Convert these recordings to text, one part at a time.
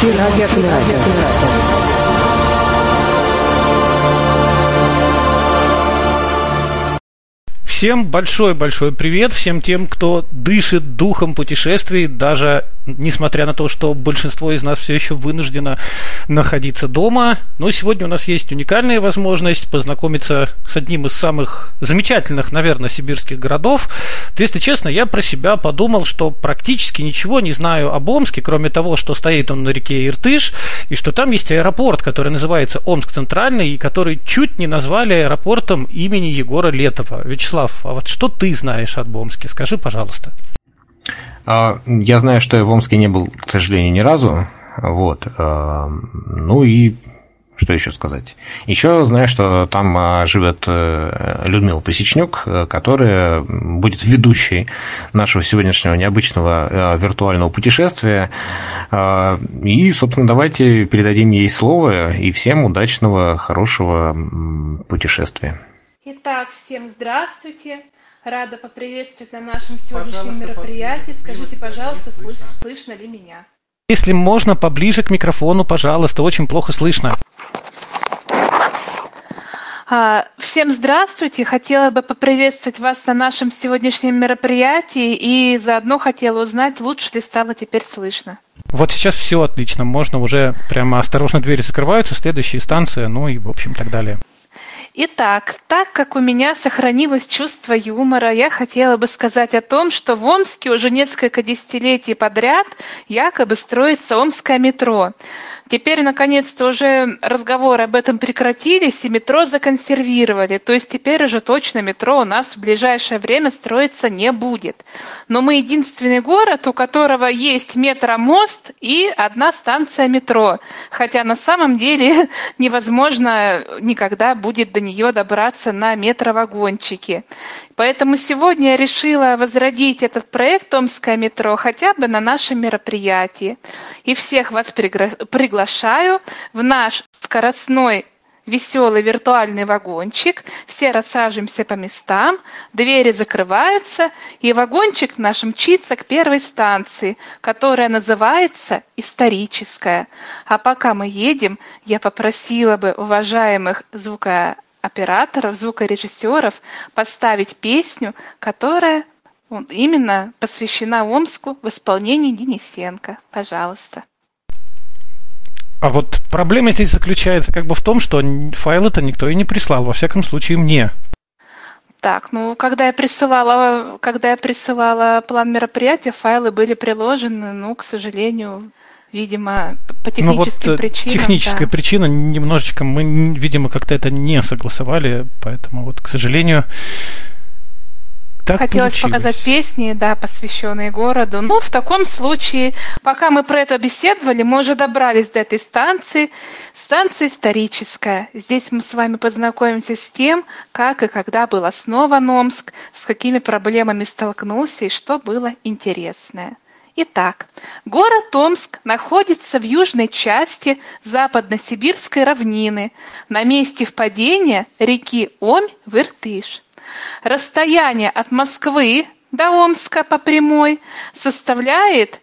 Radio Pirata. Всем большой-большой привет, всем тем, кто дышит духом путешествий, даже несмотря на то, что большинство из нас все еще вынуждено находиться дома. Но сегодня у нас есть уникальная возможность познакомиться с одним из самых замечательных, наверное, сибирских городов. Если честно, я про себя подумал, что практически ничего не знаю об Омске, кроме того, что стоит он на реке Иртыш, и что там есть аэропорт, который называется Омск Центральный, и который чуть не назвали аэропортом имени Егора Летова. Вячеслав, Вячеслав, а вот что ты знаешь об Омске? Скажи, пожалуйста. А, я знаю, что я в Омске не был, к сожалению, ни разу. Вот. А, ну и что еще сказать? Еще знаю, что там а, живет э, Людмила Посечнюк, э, которая будет ведущей нашего сегодняшнего необычного виртуального путешествия. И, собственно, давайте передадим ей слово и всем удачного, хорошего путешествия. Итак, всем здравствуйте. Рада поприветствовать на нашем сегодняшнем пожалуйста, мероприятии. Скажите, пожалуйста, слыш, слышно ли меня? Если можно, поближе к микрофону, пожалуйста, очень плохо слышно. А, всем здравствуйте! Хотела бы поприветствовать вас на нашем сегодняшнем мероприятии и заодно хотела узнать, лучше ли стало теперь слышно. Вот сейчас все отлично, можно уже прямо осторожно двери закрываются, следующая станция, ну и в общем так далее. Итак, так как у меня сохранилось чувство юмора, я хотела бы сказать о том, что в Омске уже несколько десятилетий подряд якобы строится Омское метро. Теперь, наконец-то, уже разговоры об этом прекратились, и метро законсервировали. То есть теперь уже точно метро у нас в ближайшее время строиться не будет. Но мы единственный город, у которого есть метромост и одна станция метро. Хотя на самом деле невозможно никогда будет до нее добраться на метровагончике. Поэтому сегодня я решила возродить этот проект «Омское метро» хотя бы на нашем мероприятии. И всех вас приглашаю в наш скоростной веселый виртуальный вагончик. Все рассаживаемся по местам, двери закрываются, и вагончик наш мчится к первой станции, которая называется «Историческая». А пока мы едем, я попросила бы уважаемых звукооператоров, звукорежиссеров поставить песню, которая именно посвящена Омску в исполнении Денисенко. Пожалуйста. А вот проблема здесь заключается как бы в том, что файл-то никто и не прислал, во всяком случае мне. Так, ну когда я присылала, когда я присылала план мероприятия, файлы были приложены, ну, к сожалению, видимо, по техническим ну, вот причинам. Техническая да. причина немножечко мы, видимо, как-то это не согласовали, поэтому вот, к сожалению, так Хотелось получилось. показать песни, да, посвященные городу. Ну, в таком случае, пока мы про это беседовали, мы уже добрались до этой станции. Станция историческая. Здесь мы с вами познакомимся с тем, как и когда был основан Омск, с какими проблемами столкнулся и что было интересное. Итак, город Омск находится в южной части западно-сибирской равнины, на месте впадения реки Омь в Иртыш. Расстояние от Москвы до Омска по прямой составляет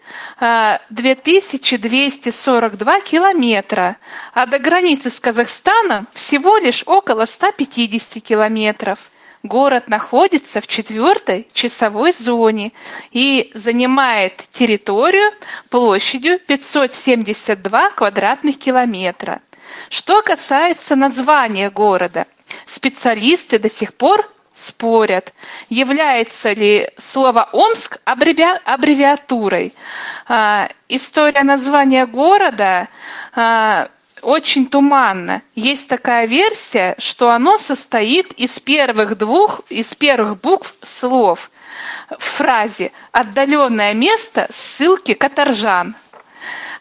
2242 а, километра, а до границы с Казахстаном всего лишь около 150 километров. Город находится в четвертой часовой зоне и занимает территорию площадью 572 квадратных километра. Что касается названия города, специалисты до сих пор спорят, является ли слово Омск аббреви... аббревиатурой. А, история названия города а, очень туманна. Есть такая версия, что оно состоит из первых двух, из первых букв слов в фразе «отдаленное место ссылки Каторжан».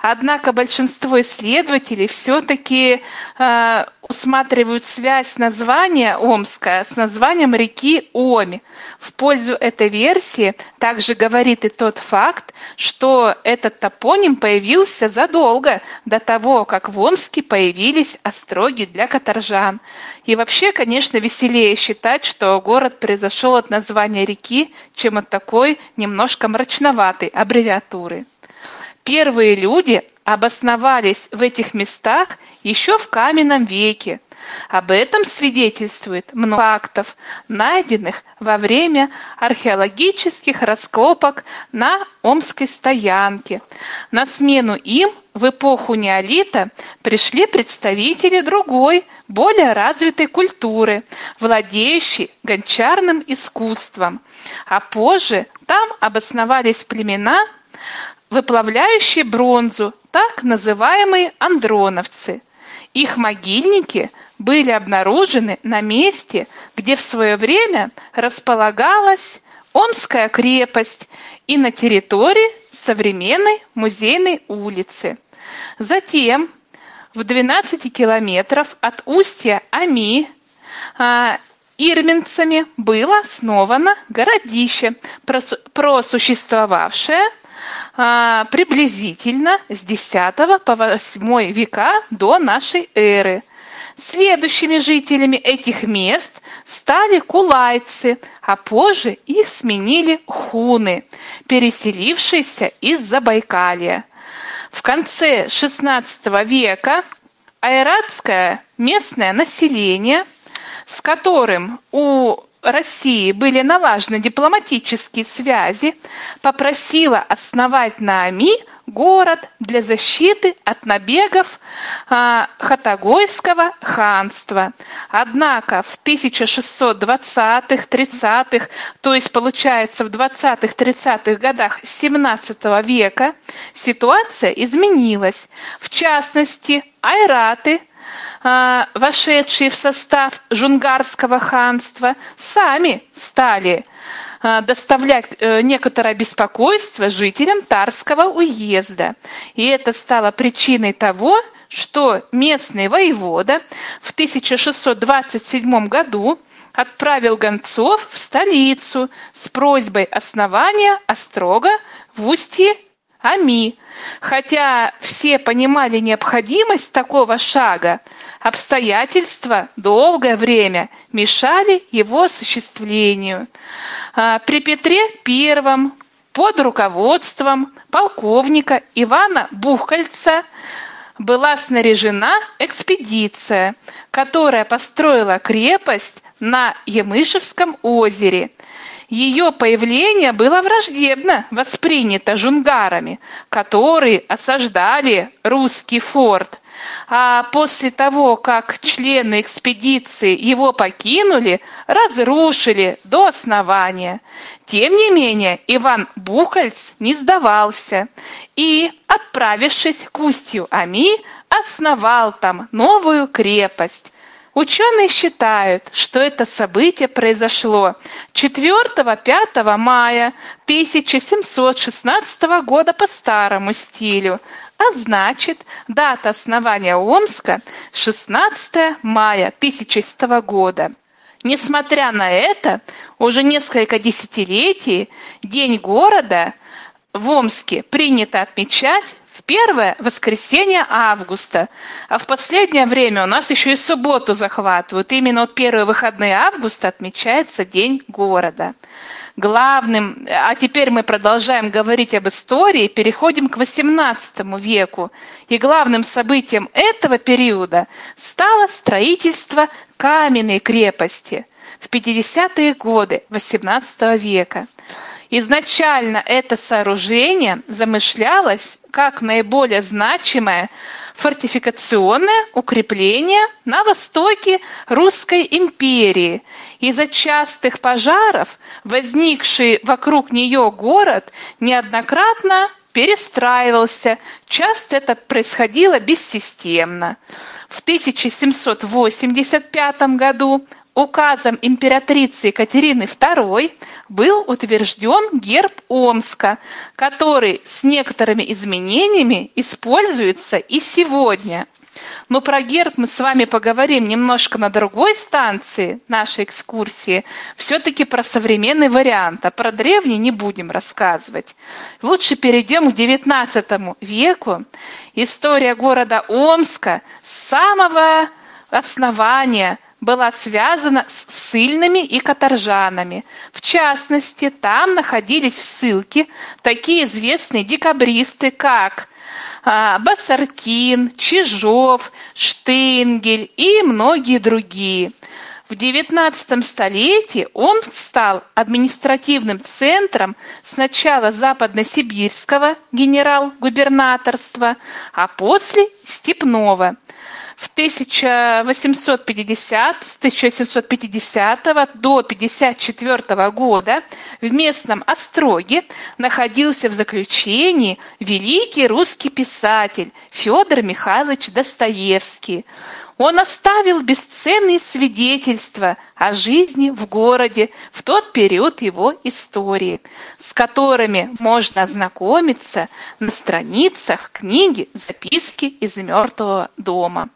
Однако большинство исследователей все-таки э, усматривают связь названия Омска с названием реки Оми. В пользу этой версии также говорит и тот факт, что этот топоним появился задолго до того, как в Омске появились остроги для каторжан. И вообще, конечно, веселее считать, что город произошел от названия реки, чем от такой немножко мрачноватой аббревиатуры. Первые люди обосновались в этих местах еще в каменном веке. Об этом свидетельствует много фактов, найденных во время археологических раскопок на Омской стоянке. На смену им в эпоху неолита пришли представители другой, более развитой культуры, владеющей гончарным искусством. А позже там обосновались племена, выплавляющие бронзу, так называемые андроновцы. Их могильники были обнаружены на месте, где в свое время располагалась Омская крепость и на территории современной музейной улицы. Затем в 12 километров от устья Ами а, ирминцами было основано городище, просуществовавшее а, приблизительно с 10 по 8 века до нашей эры. Следующими жителями этих мест стали кулайцы, а позже их сменили хуны, переселившиеся из Забайкалья. В конце XVI века айратское местное население, с которым у России были налажены дипломатические связи, попросила основать на Ами город для защиты от набегов а, Хатагойского ханства. Однако в 1620-30-х, то есть получается в 20-30-х годах 17 века, ситуация изменилась. В частности, айраты – вошедшие в состав Жунгарского ханства, сами стали а, доставлять э, некоторое беспокойство жителям Тарского уезда. И это стало причиной того, что местный воевода в 1627 году отправил гонцов в столицу с просьбой основания острога в устье Ами. Хотя все понимали необходимость такого шага, обстоятельства долгое время мешали его осуществлению. А, при Петре I под руководством полковника Ивана Бухкальца была снаряжена экспедиция, которая построила крепость на Емышевском озере – ее появление было враждебно воспринято жунгарами, которые осаждали русский форт. А после того, как члены экспедиции его покинули, разрушили до основания. Тем не менее, Иван Бухальц не сдавался и, отправившись к устью Ами, основал там новую крепость. Ученые считают, что это событие произошло 4-5 мая 1716 года по старому стилю, а значит, дата основания Омска 16 мая 1100 года. Несмотря на это, уже несколько десятилетий День города в Омске принято отмечать в первое воскресенье августа. А в последнее время у нас еще и субботу захватывают. Именно вот первые выходные августа отмечается День города. Главным, а теперь мы продолжаем говорить об истории, переходим к XVIII веку. И главным событием этого периода стало строительство каменной крепости в 50-е годы XVIII века. Изначально это сооружение замышлялось как наиболее значимое фортификационное укрепление на востоке Русской империи. Из-за частых пожаров, возникший вокруг нее город неоднократно перестраивался. Часто это происходило бессистемно. В 1785 году указом императрицы Екатерины II был утвержден герб Омска, который с некоторыми изменениями используется и сегодня. Но про герб мы с вами поговорим немножко на другой станции нашей экскурсии. Все-таки про современный вариант, а про древний не будем рассказывать. Лучше перейдем к XIX веку. История города Омска с самого основания была связана с ссыльными и каторжанами. В частности, там находились в ссылке такие известные декабристы, как а, Басаркин, Чижов, Штейнгель и многие другие. В XIX столетии он стал административным центром сначала западносибирского генерал-губернаторства, а после Степного. В 1850, с 1750 до 1954 года в местном Остроге находился в заключении великий русский писатель Федор Михайлович Достоевский. Он оставил бесценные свидетельства о жизни в городе в тот период его истории, с которыми можно ознакомиться на страницах книги «Записки из мертвого дома».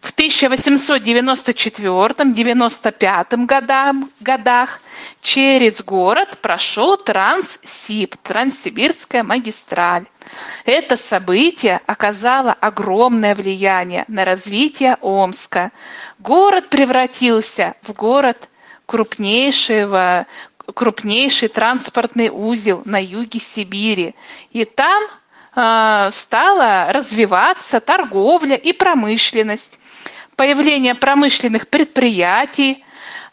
В 1894-95 годах через город прошел Транссиб, Транссибирская магистраль. Это событие оказало огромное влияние на развитие Омска. Город превратился в город крупнейшего крупнейший транспортный узел на юге Сибири. И там стала развиваться торговля и промышленность. Появление промышленных предприятий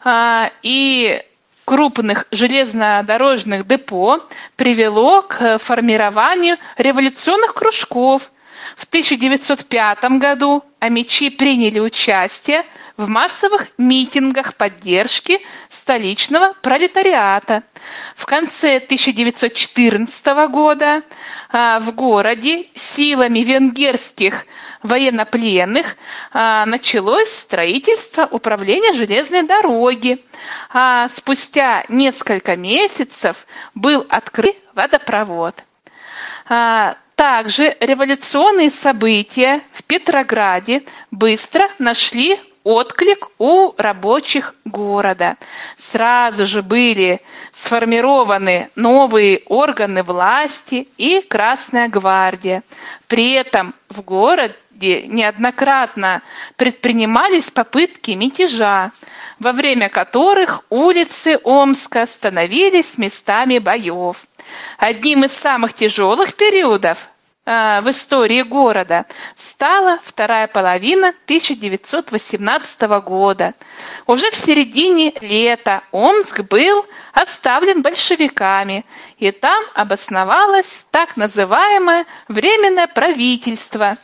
э, и крупных железнодорожных депо привело к формированию революционных кружков. В 1905 году амичи приняли участие в массовых митингах поддержки столичного пролетариата. В конце 1914 года а, в городе силами венгерских военнопленных а, началось строительство управления железной дороги. А спустя несколько месяцев был открыт водопровод. А, также революционные события в Петрограде быстро нашли отклик у рабочих города. Сразу же были сформированы новые органы власти и Красная гвардия. При этом в городе неоднократно предпринимались попытки мятежа, во время которых улицы Омска становились местами боев. Одним из самых тяжелых периодов в истории города стала вторая половина 1918 года. Уже в середине лета Омск был оставлен большевиками, и там обосновалось так называемое Временное правительство,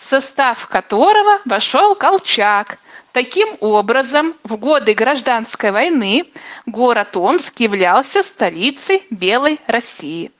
состав которого вошел Колчак. Таким образом, в годы гражданской войны город Омск являлся столицей Белой России.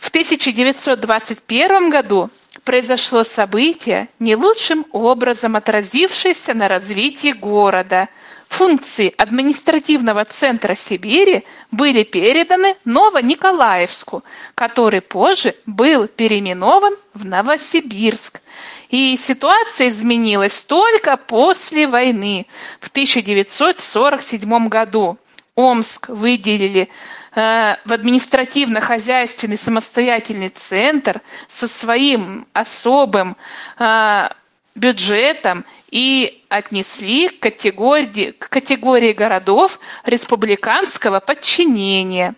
В 1921 году произошло событие, не лучшим образом отразившееся на развитии города. Функции административного центра Сибири были переданы Новониколаевску, который позже был переименован в Новосибирск. И ситуация изменилась только после войны в 1947 году. Омск выделили в административно-хозяйственный самостоятельный центр со своим особым э, бюджетом и отнесли к категории, к категории городов республиканского подчинения.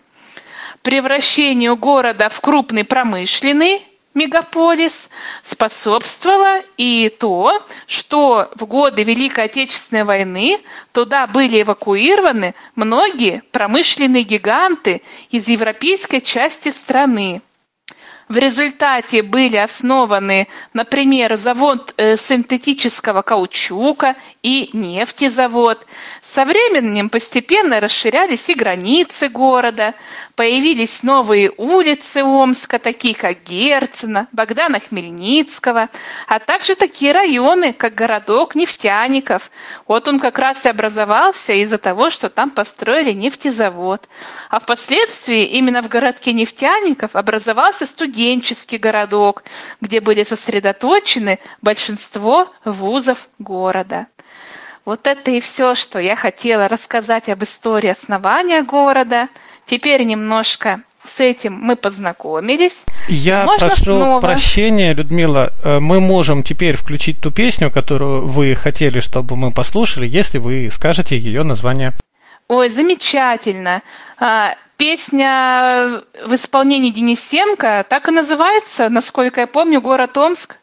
Превращению города в крупный промышленный мегаполис способствовало и то, что в годы Великой Отечественной войны туда были эвакуированы многие промышленные гиганты из европейской части страны. В результате были основаны, например, завод э, синтетического каучука и нефтезавод. Со временем постепенно расширялись и границы города, появились новые улицы Омска, такие как Герцена, Богдана Хмельницкого, а также такие районы, как городок нефтяников. Вот он как раз и образовался из-за того, что там построили нефтезавод. А впоследствии именно в городке нефтяников образовался студенческий городок, где были сосредоточены большинство вузов города. Вот это и все, что я хотела рассказать об истории основания города. Теперь немножко с этим мы познакомились. Я Можно прошу снова. прощения, Людмила. Э, Мы можем теперь включить ту песню, которую вы хотели, чтобы мы послушали, если вы скажете ее название. Ой, замечательно. А, Песня в исполнении Денисенко так и называется, насколько я помню, город Омск.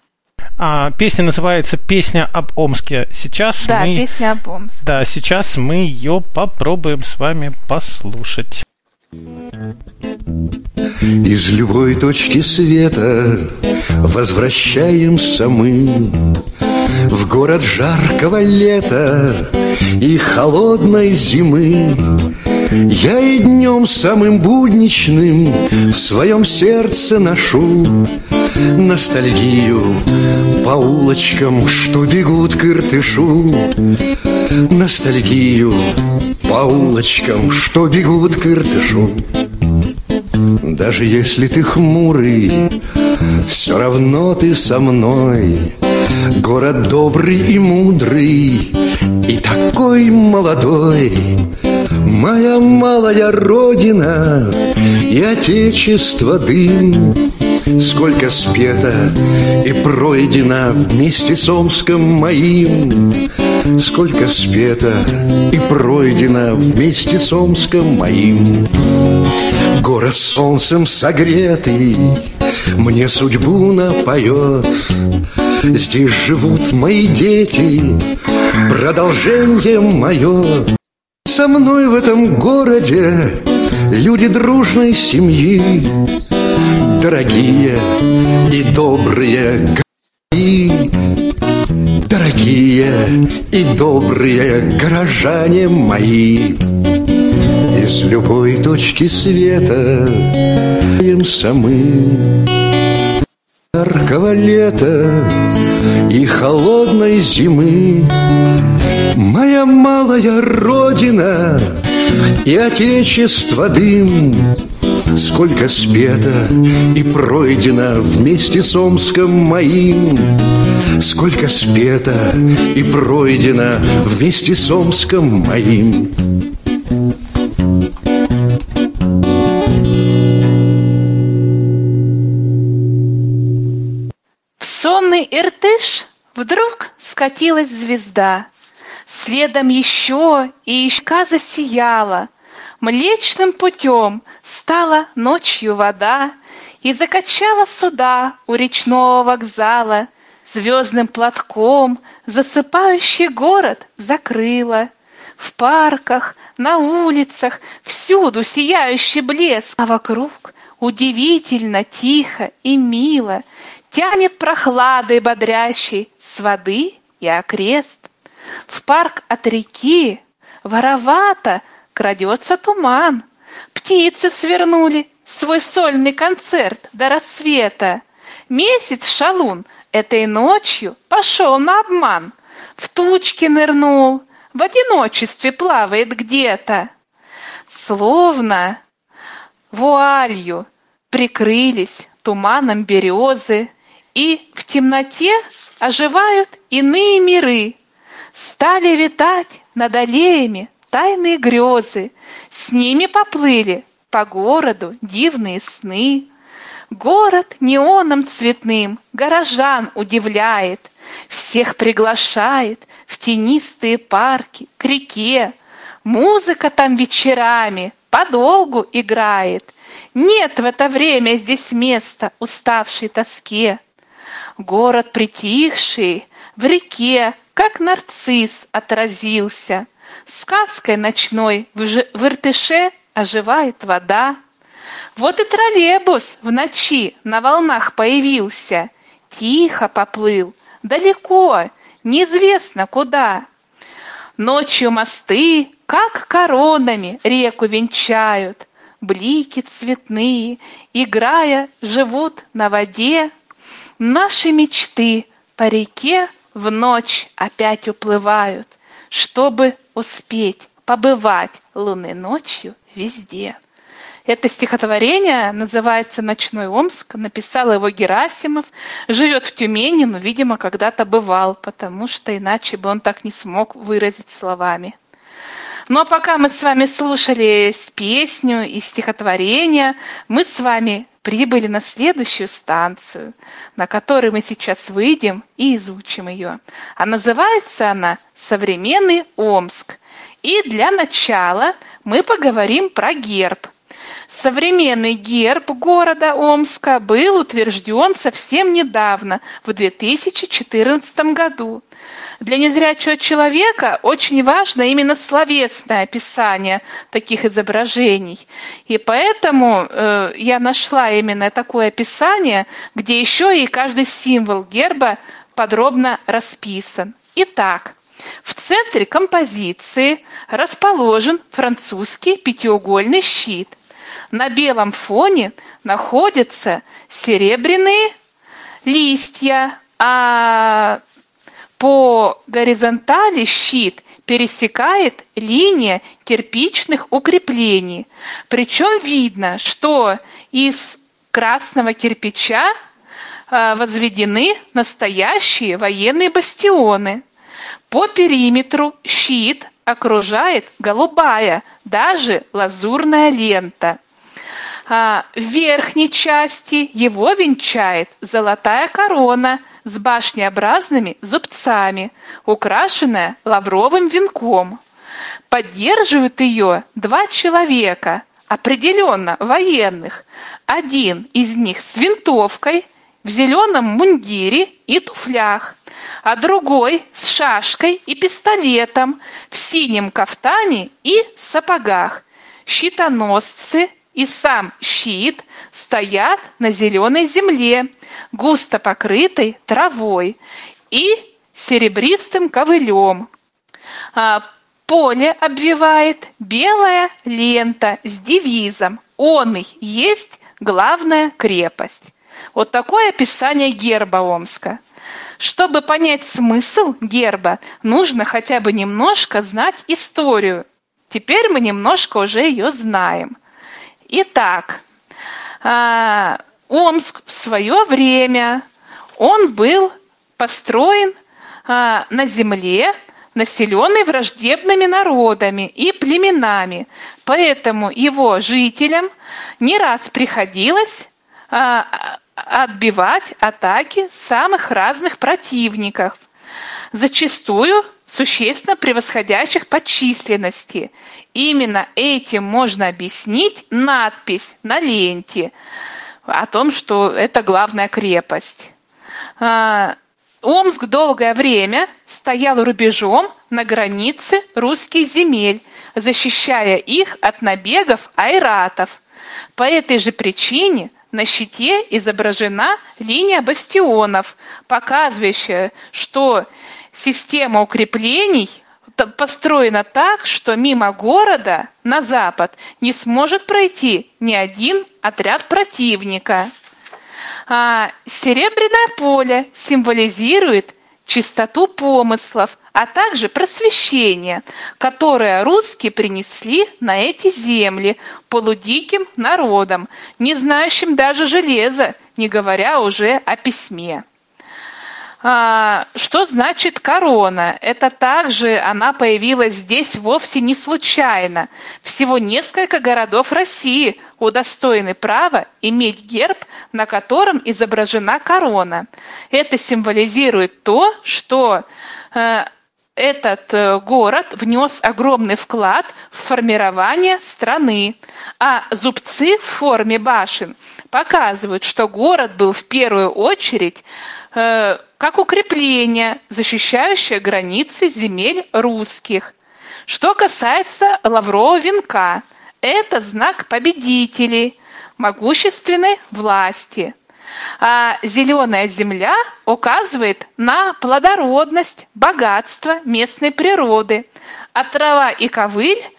А, песня называется «Песня об Омске». Сейчас Да, мы... песня об Омске. Да, сейчас мы ее попробуем с вами послушать. Из любой точки света возвращаемся мы В город жаркого лета и холодной зимы Я и днем самым будничным в своем сердце ношу Ностальгию по улочкам, что бегут к Иртышу Ностальгию по улочкам, что бегут к Иртышу даже если ты хмурый, все равно ты со мной. Город добрый и мудрый, и такой молодой. Моя малая родина и отечество дым. Сколько спето и пройдено вместе с Омском моим. Сколько спето и пройдено вместе с Омском моим. Город солнцем согретый Мне судьбу напоет Здесь живут мои дети Продолжение мое Со мной в этом городе Люди дружной семьи Дорогие и добрые города Дорогие и добрые горожане мои. Из любой точки света Емся мы. Яркого лета и холодной зимы Моя малая родина и отечество дым. Сколько спето и пройдено вместе с Омском моим. Сколько спето и пройдено вместе с Омском моим. В сонный Иртыш вдруг скатилась звезда. Следом еще и ишка засияла. Млечным путем стала ночью вода И закачала суда у речного вокзала. Звездным платком засыпающий город закрыла. В парках, на улицах, всюду сияющий блеск, а вокруг удивительно тихо и мило тянет прохладой бодрящей с воды и окрест. В парк от реки воровато крадется туман. Птицы свернули свой сольный концерт до рассвета. Месяц шалун этой ночью пошел на обман. В тучки нырнул, в одиночестве плавает где-то. Словно вуалью прикрылись туманом березы, и в темноте оживают иные миры. Стали витать над аллеями тайные грезы, с ними поплыли по городу дивные сны. Город неоном цветным горожан удивляет, всех приглашает в тенистые парки, к реке. Музыка там вечерами подолгу играет. Нет в это время здесь места уставшей тоске. Город притихший, в реке, как нарцисс отразился. Сказкой ночной в, ж- в Иртыше оживает вода. Вот и троллейбус в ночи на волнах появился. Тихо поплыл, далеко, неизвестно куда. Ночью мосты, как коронами, реку венчают. Блики цветные, играя, живут на воде. Наши мечты по реке в ночь опять уплывают, чтобы успеть побывать лунной ночью везде. Это стихотворение называется «Ночной Омск». Написал его Герасимов. Живет в Тюмени, но, видимо, когда-то бывал, потому что иначе бы он так не смог выразить словами. Но пока мы с вами слушали песню и стихотворение, мы с вами прибыли на следующую станцию, на которой мы сейчас выйдем и изучим ее. А называется она «Современный Омск». И для начала мы поговорим про герб. Современный герб города Омска был утвержден совсем недавно, в 2014 году. Для незрячего человека очень важно именно словесное описание таких изображений. И поэтому э, я нашла именно такое описание, где еще и каждый символ герба подробно расписан. Итак, в центре композиции расположен французский пятиугольный щит. На белом фоне находятся серебряные листья, а по горизонтали щит пересекает линия кирпичных укреплений. Причем видно, что из красного кирпича а, возведены настоящие военные бастионы. По периметру щит окружает голубая, даже лазурная лента. А, верхней части его венчает золотая корона с башнеобразными зубцами, украшенная лавровым венком. Поддерживают ее два человека, определенно военных. Один из них с винтовкой в зеленом мундире и туфлях, а другой с шашкой и пистолетом в синем кафтане и сапогах. Щитоносцы и сам щит стоят на зеленой земле, густо покрытой травой и серебристым ковылем. А, поле обвивает белая лента с девизом «Он и есть главная крепость». Вот такое описание герба Омска. Чтобы понять смысл герба, нужно хотя бы немножко знать историю. Теперь мы немножко уже ее знаем. Итак, а, Омск в свое время, он был построен а, на земле, населенной враждебными народами и племенами. Поэтому его жителям не раз приходилось а, отбивать атаки самых разных противников, зачастую существенно превосходящих по численности. Именно этим можно объяснить надпись на ленте о том, что это главная крепость. А, Омск долгое время стоял рубежом на границе русских земель, защищая их от набегов айратов. По этой же причине на щите изображена линия бастионов, показывающая, что система укреплений построена так, что мимо города на запад не сможет пройти ни один отряд противника. А серебряное поле символизирует чистоту помыслов, а также просвещение, которое русские принесли на эти земли полудиким народам, не знающим даже железа, не говоря уже о письме. А, что значит корона? Это также она появилась здесь вовсе не случайно. Всего несколько городов России удостоены права иметь герб, на котором изображена корона. Это символизирует то, что э, этот э, город внес огромный вклад в формирование страны, а зубцы в форме башен показывают, что город был в первую очередь как укрепление, защищающее границы земель русских. Что касается лаврового венка, это знак победителей, могущественной власти. А зеленая земля указывает на плодородность, богатство местной природы, а трава и ковыль Э,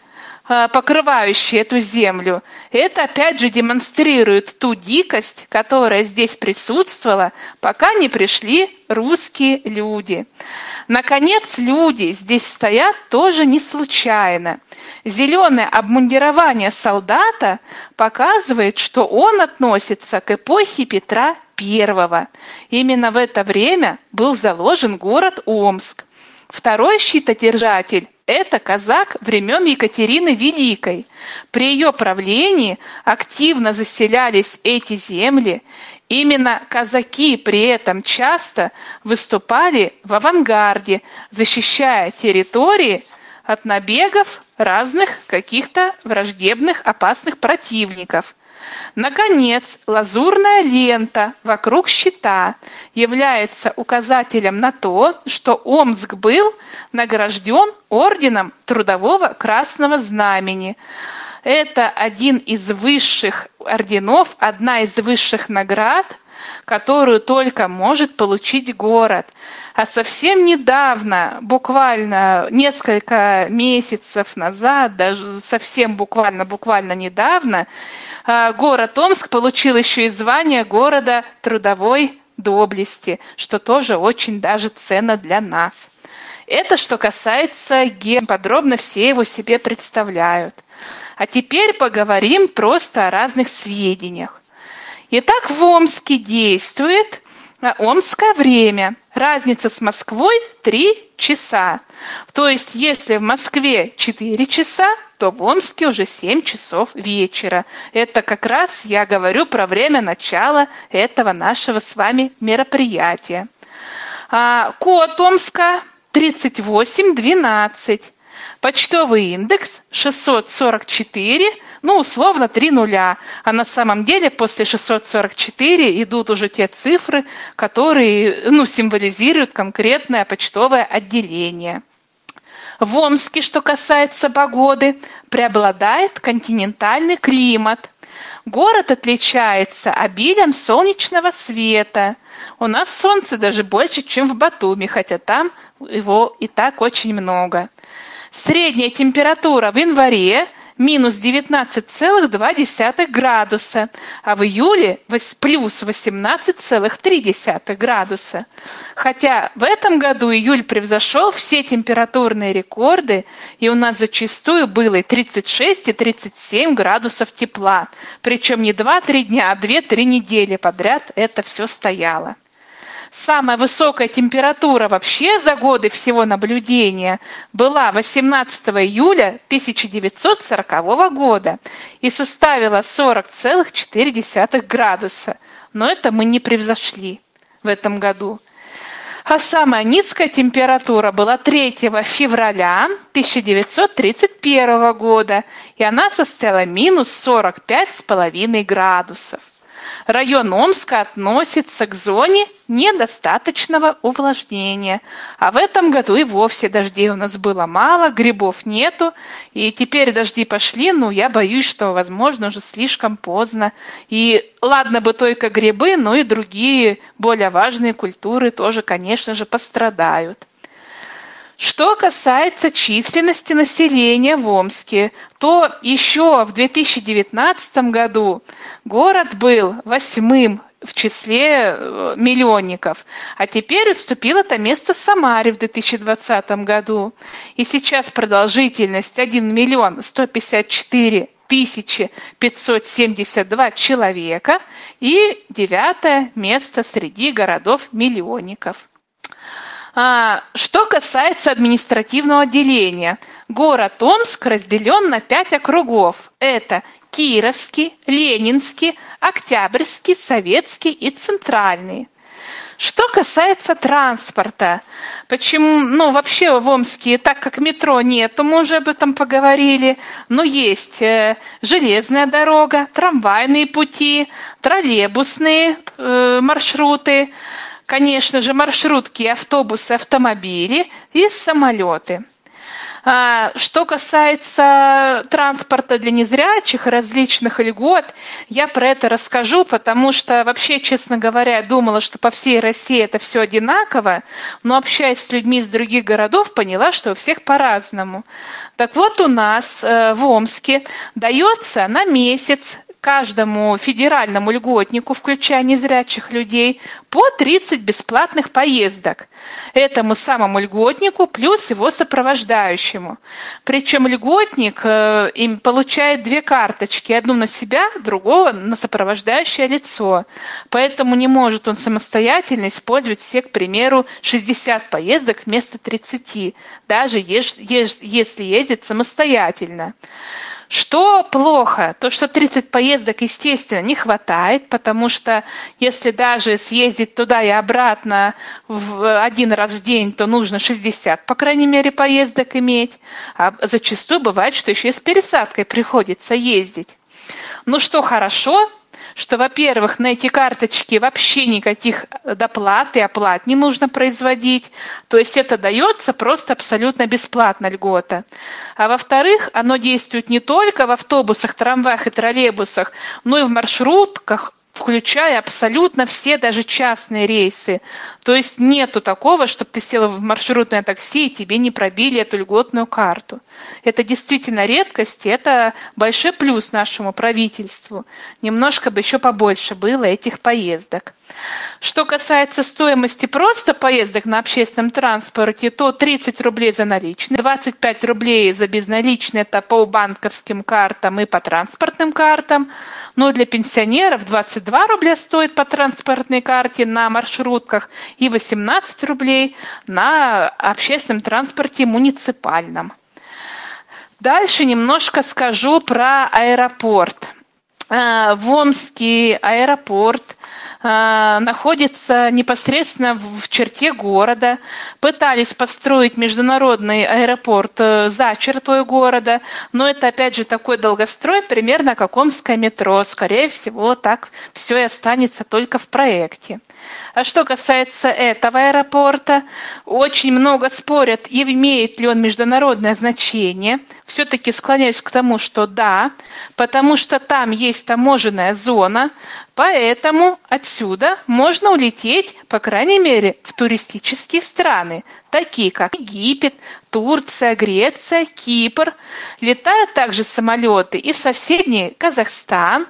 покрывающие эту землю, это опять же демонстрирует ту дикость, которая здесь присутствовала, пока не пришли русские люди. Наконец, люди здесь стоят тоже не случайно. Зеленое обмундирование солдата показывает, что он относится к эпохе Петра I. Именно в это время был заложен город Омск. Второй щитодержатель – это казак времен Екатерины Великой. При ее правлении активно заселялись эти земли. Именно казаки при этом часто выступали в авангарде, защищая территории от набегов разных каких-то враждебных опасных противников. Наконец, лазурная лента вокруг щита является указателем на то, что Омск был награжден орденом Трудового Красного Знамени. Это один из высших орденов, одна из высших наград, которую только может получить город. А совсем недавно, буквально несколько месяцев назад, даже совсем буквально-буквально недавно, а, город Омск получил еще и звание города трудовой доблести, что тоже очень даже ценно для нас. Это что касается ген. Подробно все его себе представляют. А теперь поговорим просто о разных сведениях. Итак, в Омске действует омское время. Разница с Москвой 3 часа. То есть, если в Москве 4 часа, то в Омске уже 7 часов вечера. Это как раз я говорю про время начала этого нашего с вами мероприятия. А, код Омска 3812. Почтовый индекс 644, ну, условно, 3 нуля. А на самом деле после 644 идут уже те цифры, которые ну, символизируют конкретное почтовое отделение. В Омске, что касается погоды, преобладает континентальный климат. Город отличается обилием солнечного света. У нас солнца даже больше, чем в Батуми, хотя там его и так очень много. Средняя температура в январе минус 19,2 градуса, а в июле плюс 18,3 градуса. Хотя в этом году июль превзошел все температурные рекорды, и у нас зачастую было и 36, и 37 градусов тепла. Причем не 2-3 дня, а 2-3 недели подряд это все стояло. Самая высокая температура вообще за годы всего наблюдения была 18 июля 1940 года и составила 40,4 градуса. Но это мы не превзошли в этом году. А самая низкая температура была 3 февраля 1931 года, и она составила минус 45,5 градусов. Район Омска относится к зоне недостаточного увлажнения. А в этом году и вовсе дождей у нас было мало, грибов нету. И теперь дожди пошли, но я боюсь, что, возможно, уже слишком поздно. И ладно бы только грибы, но и другие более важные культуры тоже, конечно же, пострадают. Что касается численности населения в Омске, то еще в 2019 году город был восьмым в числе э, миллионников, а теперь уступил это место Самаре в 2020 году. И сейчас продолжительность 1 миллион 154 тысячи 572 человека и девятое место среди городов-миллионников. А, что касается административного деления, город Омск разделен на пять округов. Это Кировский, Ленинский, Октябрьский, Советский и Центральный. Что касается транспорта, почему, ну, вообще в Омске, так как метро нет, мы уже об этом поговорили, но есть э, железная дорога, трамвайные пути, троллейбусные э, маршруты, конечно же, маршрутки, автобусы, автомобили и самолеты. А, что касается транспорта для незрячих, различных льгот, я про это расскажу, потому что вообще, честно говоря, думала, что по всей России это все одинаково, но общаясь с людьми из других городов, поняла, что у всех по-разному. Так вот, у нас э, в Омске дается на месяц каждому федеральному льготнику, включая незрячих людей, по 30 бесплатных поездок. Этому самому льготнику плюс его сопровождающему. Причем льготник э, им получает две карточки, одну на себя, другого на сопровождающее лицо. Поэтому не может он самостоятельно использовать все, к примеру, 60 поездок вместо 30, даже если ездит самостоятельно. Что плохо? То, что 30 поездок, естественно, не хватает, потому что если даже съездить туда и обратно в один раз в день, то нужно 60, по крайней мере, поездок иметь. А зачастую бывает, что еще и с пересадкой приходится ездить. Ну что хорошо, что, во-первых, на эти карточки вообще никаких доплат и оплат не нужно производить, то есть это дается просто абсолютно бесплатно льгота. А во-вторых, оно действует не только в автобусах, трамваях и троллейбусах, но и в маршрутках, включая абсолютно все даже частные рейсы. То есть нету такого, чтобы ты села в маршрутное такси и тебе не пробили эту льготную карту. Это действительно редкость, и это большой плюс нашему правительству. Немножко бы еще побольше было этих поездок. Что касается стоимости просто поездок на общественном транспорте, то 30 рублей за наличные, 25 рублей за безналичные, это по банковским картам и по транспортным картам. Но для пенсионеров 22 рубля стоит по транспортной карте на маршрутках и 18 рублей на общественном транспорте муниципальном. Дальше немножко скажу про аэропорт. Э, в Омский аэропорт а, находится непосредственно в черте города. Пытались построить международный аэропорт э, за чертой города, но это опять же такой долгострой, примерно как Омское метро. Скорее всего, так все и останется только в проекте. А что касается этого аэропорта, очень много спорят, имеет ли он международное значение. Все-таки склоняюсь к тому, что да, потому что там есть таможенная зона, поэтому отсюда можно улететь, по крайней мере, в туристические страны, такие как Египет, Турция, Греция, Кипр. Летают также самолеты и в соседний Казахстан,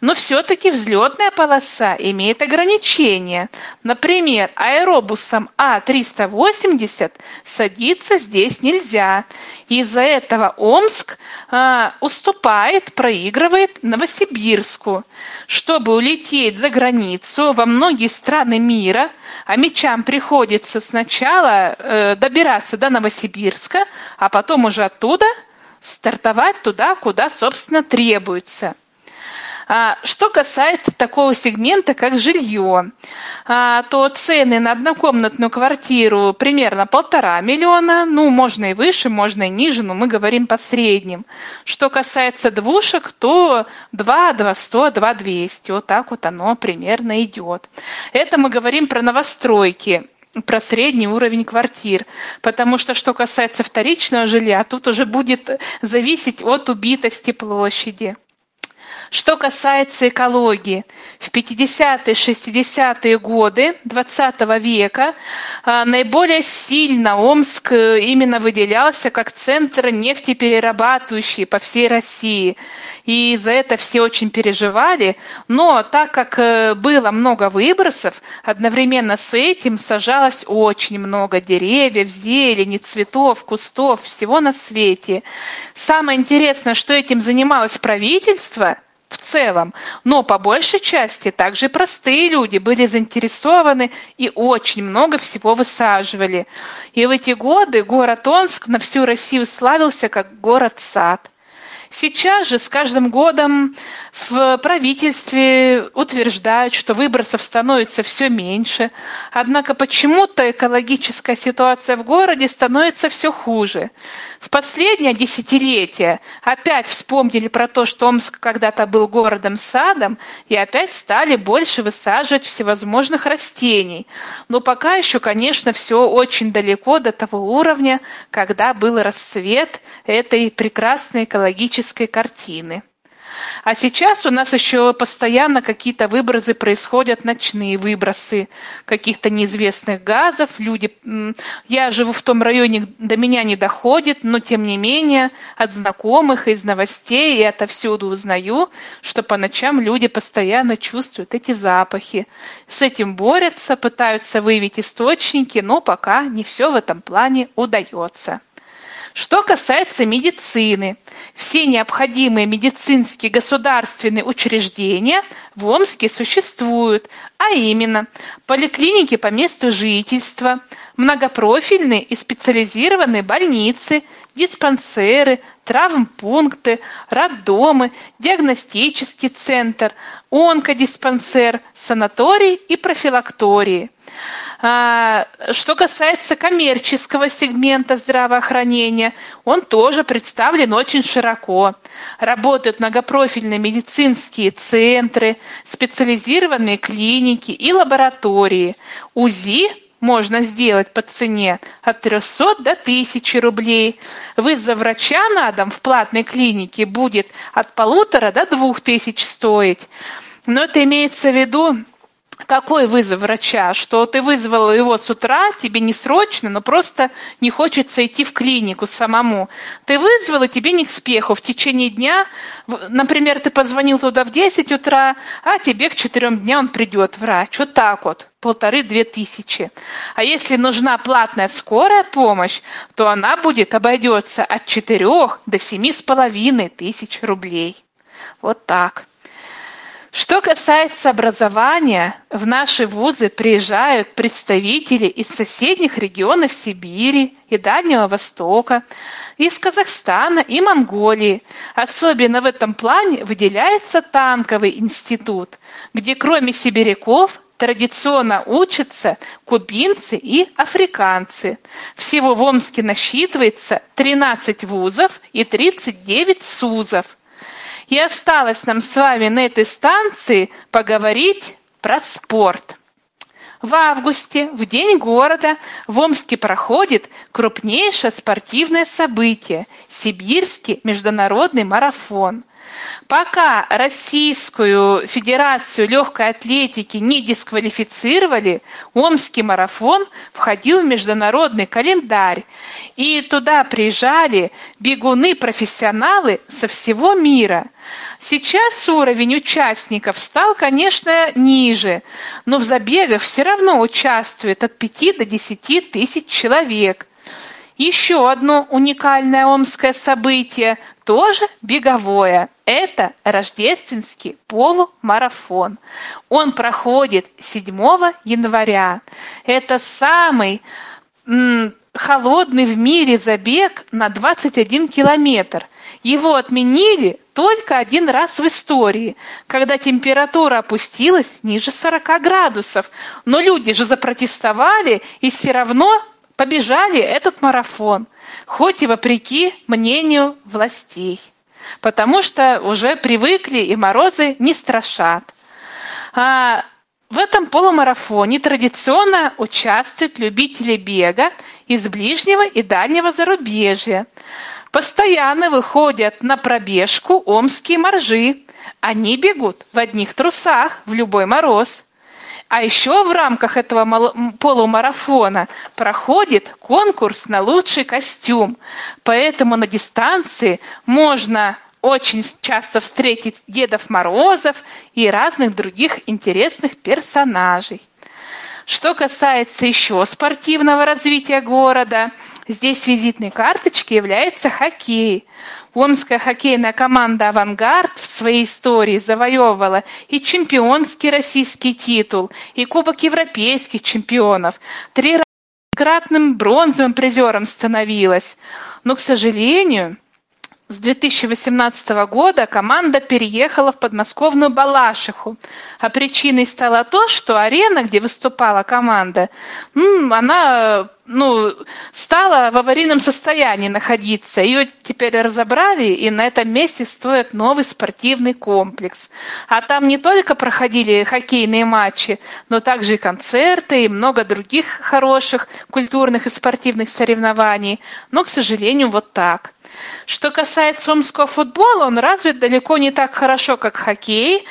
но все-таки взлетная полоса имеет ограничения. Например, аэробусом А380 садиться здесь нельзя. Из-за этого Омск э, уступает, проигрывает Новосибирску. Чтобы улететь за границу во многие страны мира, а мечам приходится сначала э, добираться до Новосибирска, а потом уже оттуда стартовать туда, куда, собственно, требуется. А, что касается такого сегмента, как жилье, а, то цены на однокомнатную квартиру примерно полтора миллиона, ну, можно и выше, можно и ниже, но мы говорим по средним. Что касается двушек, то 2, 2 100, 2 200, вот так вот оно примерно идет. Это мы говорим про новостройки про средний уровень квартир. Потому что, что касается вторичного жилья, тут уже будет зависеть от убитости площади. Что касается экологии, в 50-е, 60-е годы 20 века а, наиболее сильно Омск э, именно выделялся как центр нефтеперерабатывающий по всей России. И за это все очень переживали. Но так как э, было много выбросов, одновременно с этим сажалось очень много деревьев, зелени, цветов, кустов, всего на свете. Самое интересное, что этим занималось правительство – в целом. Но по большей части также простые люди были заинтересованы и очень много всего высаживали. И в эти годы город Омск на всю Россию славился как город-сад. Сейчас же с каждым годом в правительстве утверждают, что выбросов становится все меньше, однако почему-то экологическая ситуация в городе становится все хуже. В последнее десятилетие опять вспомнили про то, что Омск когда-то был городом-садом, и опять стали больше высаживать всевозможных растений. Но пока еще, конечно, все очень далеко до того уровня, когда был расцвет этой прекрасной экологической картины. А сейчас у нас еще постоянно какие-то выбросы происходят, ночные выбросы каких-то неизвестных газов. Люди, я живу в том районе, до меня не доходит, но тем не менее от знакомых из новостей и отовсюду узнаю, что по ночам люди постоянно чувствуют эти запахи. С этим борются, пытаются выявить источники, но пока не все в этом плане удается. Что касается медицины, все необходимые медицинские государственные учреждения в Омске существуют, а именно поликлиники по месту жительства, многопрофильные и специализированные больницы, диспансеры, травмпункты, роддомы, диагностический центр, онкодиспансер, санаторий и профилактории. А, что касается коммерческого сегмента здравоохранения, он тоже представлен очень широко. Работают многопрофильные медицинские центры, специализированные клиники и лаборатории. УЗИ можно сделать по цене от 300 до 1000 рублей. Вызов врача на дом в платной клинике будет от полутора до двух тысяч стоить. Но это имеется в виду какой вызов врача, что ты вызвала его с утра, тебе не срочно, но просто не хочется идти в клинику самому. Ты вызвала, тебе не к спеху. В течение дня, например, ты позвонил туда в 10 утра, а тебе к 4 дня он придет, врач. Вот так вот, полторы-две тысячи. А если нужна платная скорая помощь, то она будет обойдется от 4 до семи с половиной тысяч рублей. Вот так. Что касается образования, в наши вузы приезжают представители из соседних регионов Сибири и Дальнего Востока, из Казахстана и Монголии. Особенно в этом плане выделяется танковый институт, где кроме сибиряков традиционно учатся кубинцы и африканцы. Всего в Омске насчитывается 13 вузов и 39 СУЗов. И осталось нам с вами на этой станции поговорить про спорт. В августе, в День города, в Омске проходит крупнейшее спортивное событие – Сибирский международный марафон. Пока Российскую Федерацию легкой атлетики не дисквалифицировали, Омский марафон входил в международный календарь. И туда приезжали бегуны-профессионалы со всего мира. Сейчас уровень участников стал, конечно, ниже, но в забегах все равно участвует от 5 до 10 тысяч человек. Еще одно уникальное омское событие, тоже беговое. Это рождественский полумарафон. Он проходит 7 января. Это самый холодный в мире забег на 21 километр. Его отменили только один раз в истории, когда температура опустилась ниже 40 градусов. Но люди же запротестовали и все равно побежали этот марафон, хоть и вопреки мнению властей, потому что уже привыкли и морозы не страшат. А в этом полумарафоне традиционно участвуют любители бега из ближнего и дальнего зарубежья. Постоянно выходят на пробежку омские моржи. Они бегут в одних трусах в любой мороз. А еще в рамках этого полумарафона проходит конкурс на лучший костюм. Поэтому на дистанции можно очень часто встретить Дедов Морозов и разных других интересных персонажей. Что касается еще спортивного развития города, здесь визитной карточкой является хоккей. Омская хоккейная команда «Авангард» в своей истории завоевывала и чемпионский российский титул, и Кубок европейских чемпионов. Трикратным бронзовым призером становилась. Но, к сожалению, с 2018 года команда переехала в подмосковную Балашиху. А причиной стало то, что арена, где выступала команда, она ну, стала в аварийном состоянии находиться. Ее теперь разобрали, и на этом месте строят новый спортивный комплекс. А там не только проходили хоккейные матчи, но также и концерты, и много других хороших культурных и спортивных соревнований. Но, к сожалению, вот так. Что касается омского футбола, он развит далеко не так хорошо, как хоккей.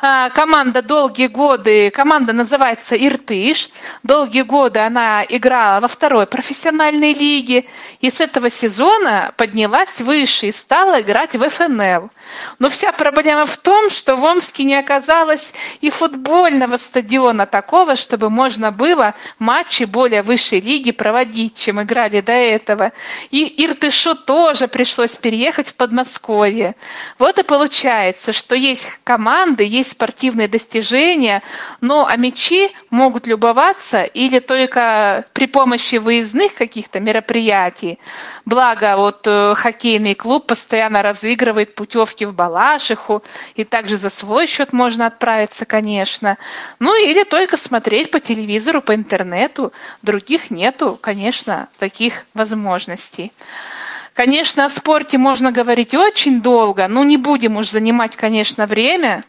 А, команда долгие годы, команда называется «Иртыш». Долгие годы она играла во второй профессиональной лиге и с этого сезона поднялась выше и стала играть в ФНЛ. Но вся проблема в том, что в Омске не оказалось и футбольного стадиона такого, чтобы можно было матчи более высшей лиги проводить, чем играли до этого. И Иртышу тоже пришлось переехать в Подмосковье. Вот и получается, что есть команды, есть спортивные достижения, но а мячи могут любоваться или только при помощи выездных каких-то мероприятий. Благо, вот э, хоккейный клуб постоянно разыгрывает путевки в Балашиху, и также за свой счет можно отправиться, конечно. Ну или только смотреть по телевизору, по интернету. Других нету, конечно, таких возможностей. Конечно, о спорте можно говорить очень долго, но не будем уж занимать, конечно, время,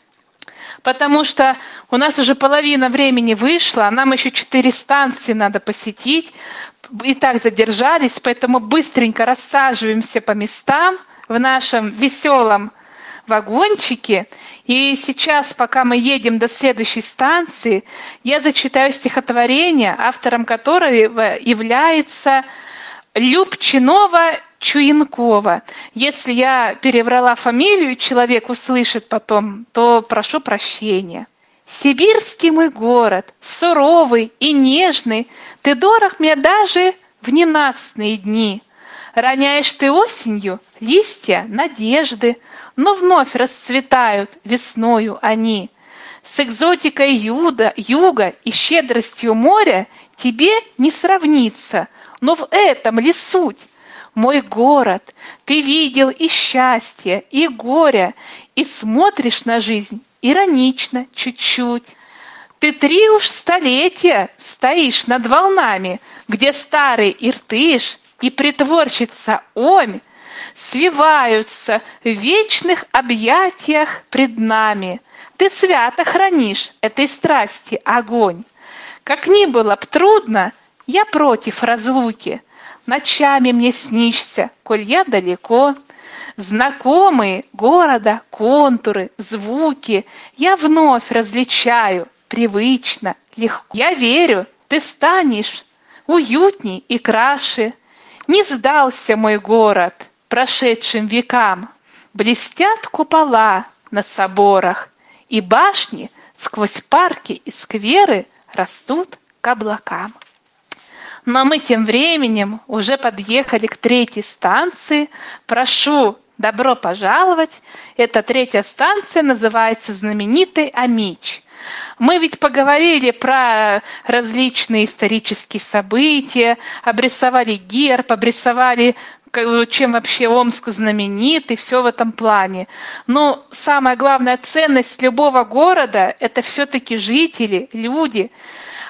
потому что у нас уже половина времени вышла, а нам еще четыре станции надо посетить, и так задержались, поэтому быстренько рассаживаемся по местам в нашем веселом вагончике. И сейчас, пока мы едем до следующей станции, я зачитаю стихотворение, автором которого является Любчинова Чуенкова. Если я переврала фамилию, человек услышит потом, то прошу прощения. Сибирский мой город, суровый и нежный, ты дорог мне даже в ненастные дни. Роняешь ты осенью листья надежды, но вновь расцветают весною они. С экзотикой юда, юга и щедростью моря тебе не сравнится – но в этом ли суть? Мой город, ты видел и счастье, и горе, и смотришь на жизнь иронично чуть-чуть. Ты три уж столетия стоишь над волнами, где старый Иртыш и притворщица Омь свиваются в вечных объятиях пред нами. Ты свято хранишь этой страсти огонь. Как ни было б трудно, я против разлуки. Ночами мне снишься, коль я далеко. Знакомые города контуры, звуки Я вновь различаю, привычно, легко. Я верю, ты станешь уютней и краше. Не сдался мой город прошедшим векам. Блестят купола на соборах, И башни сквозь парки и скверы Растут к облакам. Но мы тем временем уже подъехали к третьей станции. Прошу, добро пожаловать. Эта третья станция называется знаменитый Амич. Мы ведь поговорили про различные исторические события, обрисовали герб, обрисовали чем вообще Омск знаменит и все в этом плане. Но самая главная ценность любого города – это все-таки жители, люди.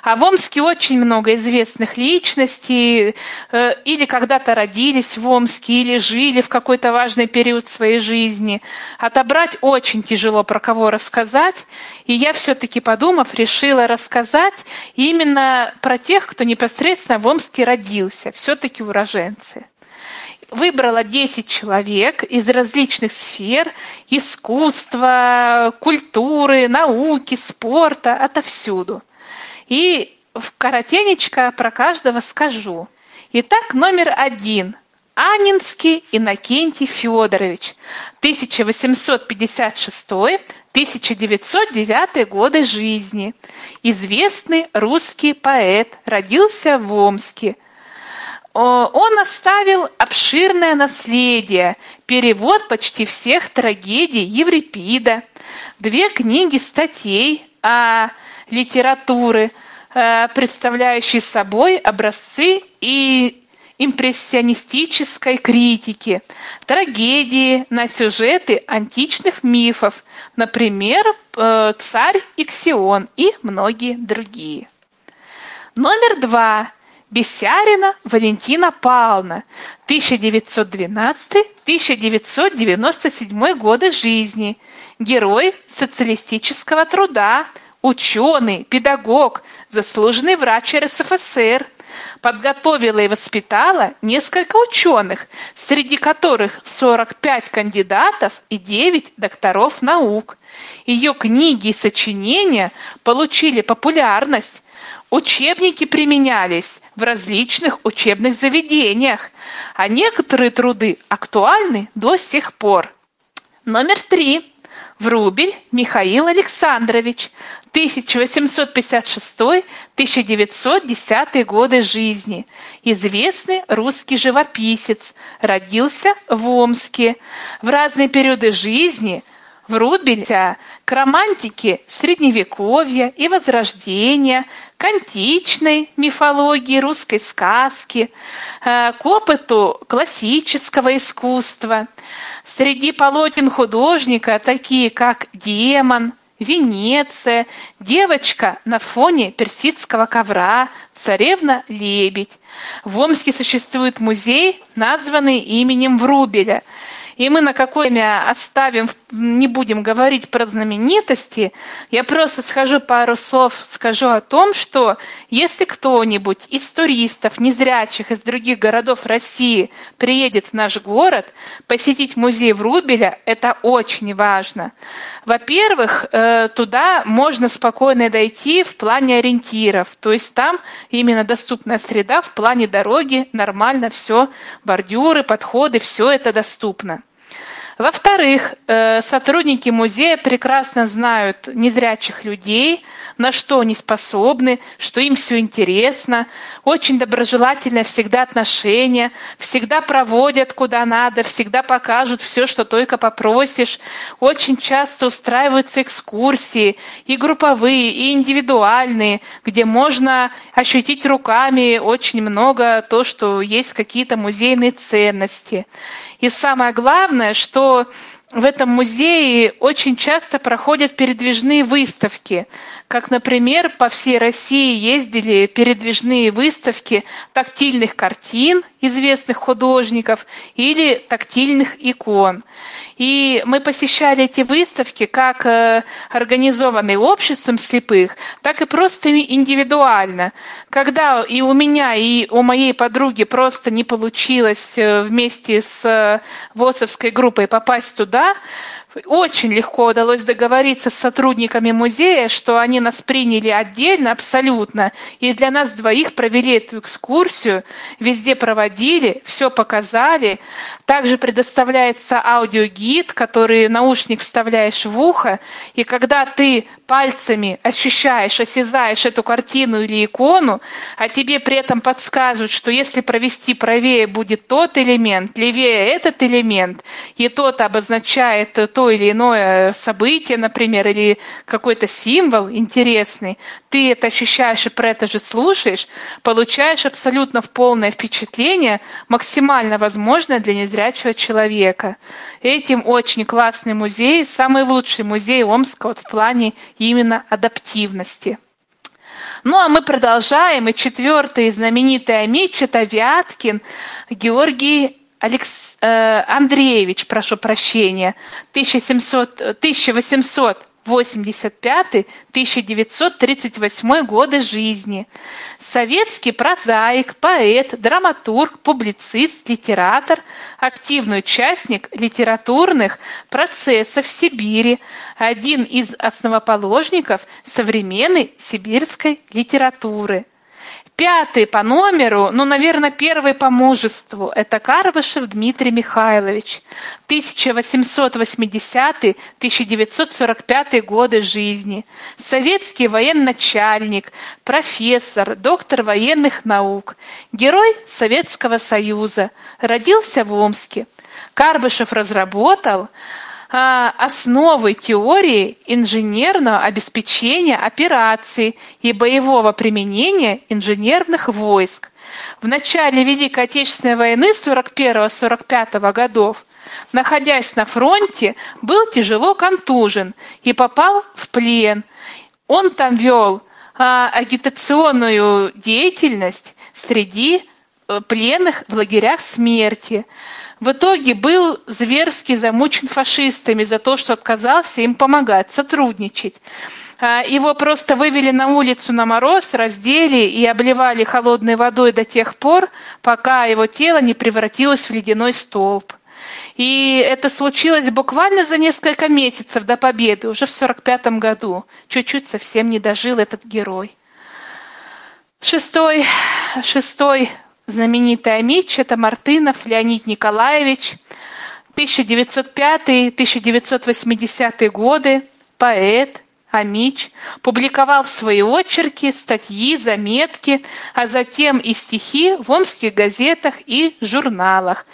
А в Омске очень много известных личностей, э, или когда-то родились в Омске, или жили в какой-то важный период своей жизни. Отобрать очень тяжело, про кого рассказать. И я все-таки, подумав, решила рассказать именно про тех, кто непосредственно в Омске родился, все-таки уроженцы выбрала 10 человек из различных сфер искусства, культуры, науки, спорта, отовсюду. И в коротенечко про каждого скажу. Итак, номер один. Анинский Иннокентий Федорович, 1856-1909 годы жизни. Известный русский поэт, родился в Омске. Он оставил обширное наследие, перевод почти всех трагедий Еврипида, две книги статей о литературы, э, представляющие собой образцы и импрессионистической критики, трагедии на сюжеты античных мифов, например, э, «Царь Иксион» и многие другие. Номер два. Бесярина Валентина Павловна, 1912-1997 годы жизни, герой социалистического труда, ученый, педагог, заслуженный врач РСФСР, Подготовила и воспитала несколько ученых, среди которых 45 кандидатов и 9 докторов наук. Ее книги и сочинения получили популярность, Учебники применялись в различных учебных заведениях, а некоторые труды актуальны до сих пор. Номер три. Врубель Михаил Александрович, 1856-1910 годы жизни. Известный русский живописец. Родился в Омске. В разные периоды жизни – Врубель к романтике Средневековья и Возрождения, к античной мифологии русской сказки, э, к опыту классического искусства. Среди полотен художника такие, как «Демон», Венеция, девочка на фоне персидского ковра, царевна-лебедь. В Омске существует музей, названный именем Врубеля – и мы на какое время оставим, не будем говорить про знаменитости, я просто скажу пару слов, скажу о том, что если кто-нибудь из туристов, незрячих из других городов России приедет в наш город, посетить музей Врубеля, это очень важно. Во-первых, э, туда можно спокойно дойти в плане ориентиров, то есть там именно доступная среда в плане дороги, нормально все, бордюры, подходы, все это доступно. Во-вторых, э, сотрудники музея прекрасно знают незрячих людей, на что они способны, что им все интересно, очень доброжелательное всегда отношение, всегда проводят куда надо, всегда покажут все, что только попросишь. Очень часто устраиваются экскурсии, и групповые, и индивидуальные, где можно ощутить руками очень много то, что есть какие-то музейные ценности. И самое главное, что в этом музее очень часто проходят передвижные выставки. Как, например, по всей России ездили передвижные выставки тактильных картин известных художников или тактильных икон. И мы посещали эти выставки как э, организованные обществом слепых, так и просто индивидуально. Когда и у меня, и у моей подруги просто не получилось э, вместе с э, ВОСовской группой попасть туда, hodet. Очень легко удалось договориться с сотрудниками музея, что они нас приняли отдельно абсолютно, и для нас двоих провели эту экскурсию, везде проводили, все показали. Также предоставляется аудиогид, который наушник вставляешь в ухо, и когда ты пальцами ощущаешь, осязаешь эту картину или икону, а тебе при этом подсказывают, что если провести правее будет тот элемент, левее этот элемент, и тот обозначает то или иное событие, например, или какой-то символ интересный, ты это ощущаешь и про это же слушаешь, получаешь абсолютно в полное впечатление, максимально возможное для незрячего человека. Этим очень классный музей, самый лучший музей Омска вот в плане именно адаптивности. Ну а мы продолжаем. И четвертый знаменитый амич это Вяткин Георгий Алекс, э, Андреевич, прошу прощения, 1700, 1800 85-1938 годы жизни. Советский прозаик, поэт, драматург, публицист, литератор, активный участник литературных процессов в Сибири, один из основоположников современной сибирской литературы – Пятый по номеру, ну, наверное, первый по мужеству, это Карбышев Дмитрий Михайлович. 1880-1945 годы жизни. Советский военачальник, профессор, доктор военных наук. Герой Советского Союза. Родился в Омске. Карбышев разработал основы теории инженерного обеспечения операций и боевого применения инженерных войск. В начале Великой Отечественной войны 41-45 годов, находясь на фронте, был тяжело контужен и попал в плен. Он там вел а, агитационную деятельность среди э, пленных в лагерях смерти в итоге был зверски замучен фашистами за то, что отказался им помогать, сотрудничать. А, его просто вывели на улицу на мороз, раздели и обливали холодной водой до тех пор, пока его тело не превратилось в ледяной столб. И это случилось буквально за несколько месяцев до победы, уже в 1945 году. Чуть-чуть совсем не дожил этот герой. Шестой, шестой знаменитый амич – это Мартынов Леонид Николаевич, 1905-1980 годы, поэт, Амич, публиковал свои очерки, статьи, заметки, а затем и стихи в омских газетах и журналах.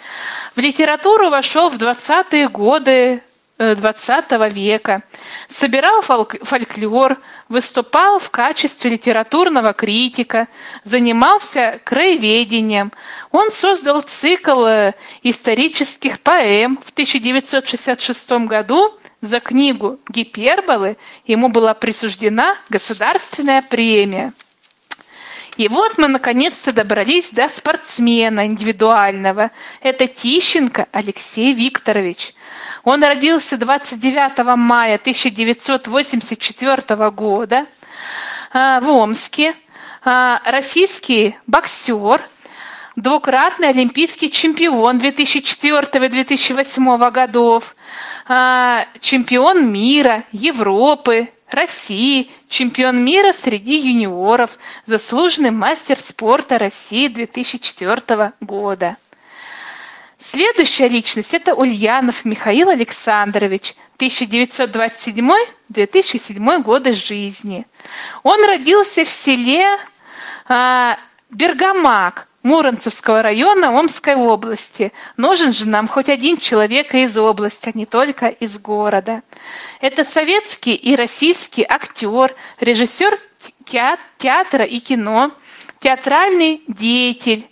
В литературу вошел в 20-е годы XX э, века, собирал фольклор, выступал в качестве литературного критика, занимался краеведением. Он создал цикл э, исторических поэм в 1966 году за книгу «Гиперболы» ему была присуждена государственная премия. И вот мы наконец-то добрались до спортсмена индивидуального. Это Тищенко Алексей Викторович. Он родился 29 мая 1984 года а, в Омске. А, российский боксер, двукратный олимпийский чемпион 2004-2008 годов, а, чемпион мира, Европы, России, чемпион мира среди юниоров, заслуженный мастер спорта России 2004 года. Следующая личность – это Ульянов Михаил Александрович, 1927-2007 годы жизни. Он родился в селе а, Бергамак Муромцевского района Омской области. Нужен же нам хоть один человек из области, а не только из города. Это советский и российский актер, режиссер театра и кино, театральный деятель,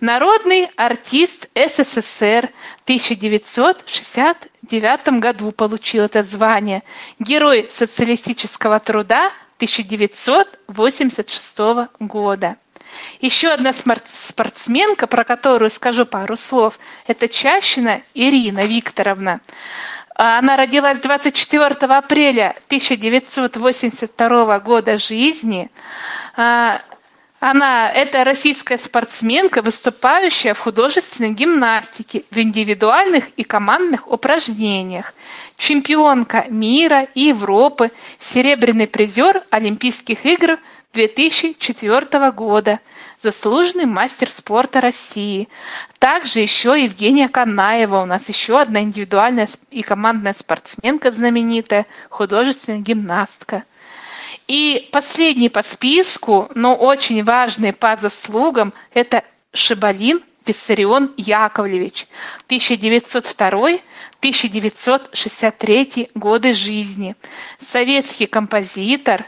народный артист СССР. В 1969 году получил это звание. Герой социалистического труда 1986 года. Еще одна спортсменка, про которую скажу пару слов, это Чащина Ирина Викторовна. Она родилась 24 апреля 1982 года жизни. А, она это российская спортсменка, выступающая в художественной гимнастике, в индивидуальных и командных упражнениях, чемпионка мира и Европы, серебряный призер Олимпийских игр 2004 года, заслуженный мастер спорта России. Также еще Евгения Канаева, у нас еще одна индивидуальная и командная спортсменка знаменитая, художественная гимнастка. И последний по списку, но очень важный по заслугам, это Шибалин Виссарион Яковлевич, 1902-1963 годы жизни, советский композитор,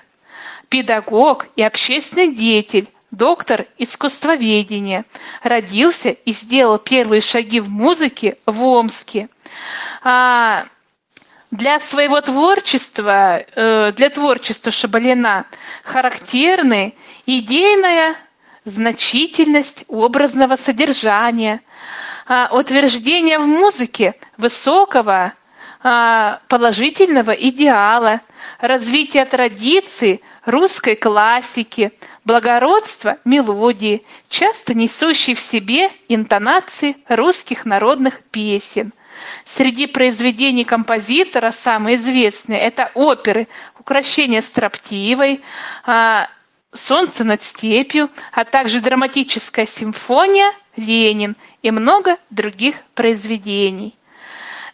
педагог и общественный деятель, доктор искусствоведения, родился и сделал первые шаги в музыке в Омске. А, для своего творчества, э, для творчества Шабалина характерны идейная значительность образного содержания, а, утверждение в музыке высокого положительного идеала, развитие традиций русской классики, благородство мелодии, часто несущей в себе интонации русских народных песен. Среди произведений композитора самые известные – это оперы «Укращение строптивой», а, «Солнце над степью», а также драматическая симфония «Ленин» и много других произведений.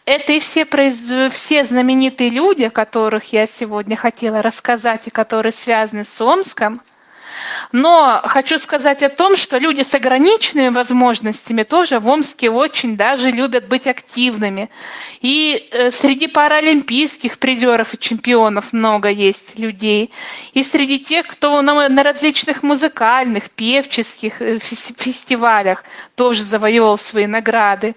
Это и все, все знаменитые люди, о которых я сегодня хотела рассказать и которые связаны с Омском – но хочу сказать о том, что люди с ограниченными возможностями тоже в Омске очень даже любят быть активными. И э, среди паралимпийских призеров и чемпионов много есть людей. И среди тех, кто на, различных музыкальных, певческих э, фестивалях тоже завоевал свои награды.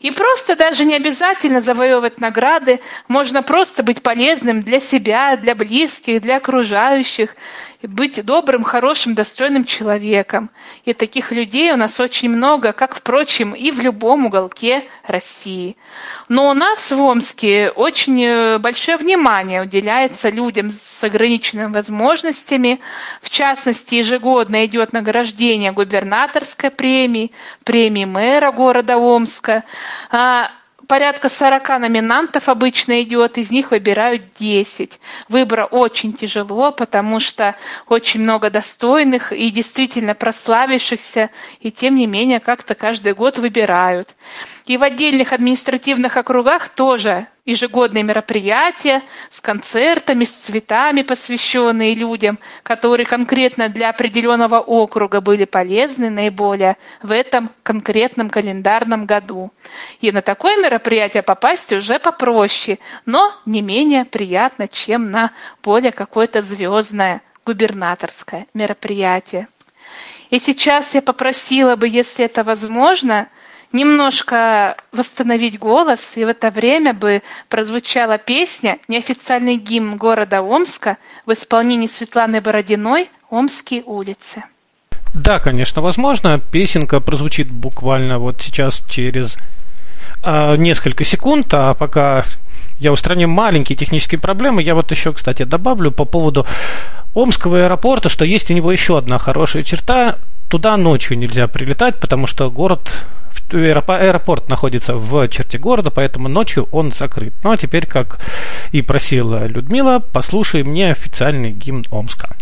И просто даже не обязательно завоевывать награды, можно просто быть полезным для себя, для близких, для окружающих, быть добрым, хорошим достойным человеком. И таких людей у нас очень много, как, впрочем, и в любом уголке России. Но у нас в Омске очень э, большое внимание уделяется людям с ограниченными возможностями. В частности, ежегодно идет награждение губернаторской премии, премии мэра города Омска. А, порядка 40 номинантов обычно идет, из них выбирают 10. Выбор очень тяжело, потому что очень много достойных и действительно прославившихся, и тем не менее как-то каждый год выбирают. И в отдельных административных округах тоже ежегодные мероприятия с концертами, с цветами, посвященные людям, которые конкретно для определенного округа были полезны наиболее в этом конкретном календарном году. И на такое мероприятие попасть уже попроще, но не менее приятно, чем на более какое-то звездное губернаторское мероприятие. И сейчас я попросила бы, если это возможно, немножко восстановить голос, и в это время бы прозвучала песня, неофициальный гимн города Омска в исполнении Светланы Бородиной «Омские улицы». Да, конечно, возможно. Песенка прозвучит буквально вот сейчас через э, несколько секунд, а пока я устраню маленькие технические проблемы, я вот еще, кстати, добавлю по поводу Омского аэропорта, что есть у него еще одна хорошая черта. Туда ночью нельзя прилетать, потому что город аэропорт находится в черте города, поэтому ночью он закрыт. Ну а теперь, как и просила Людмила, послушай мне официальный гимн Омска.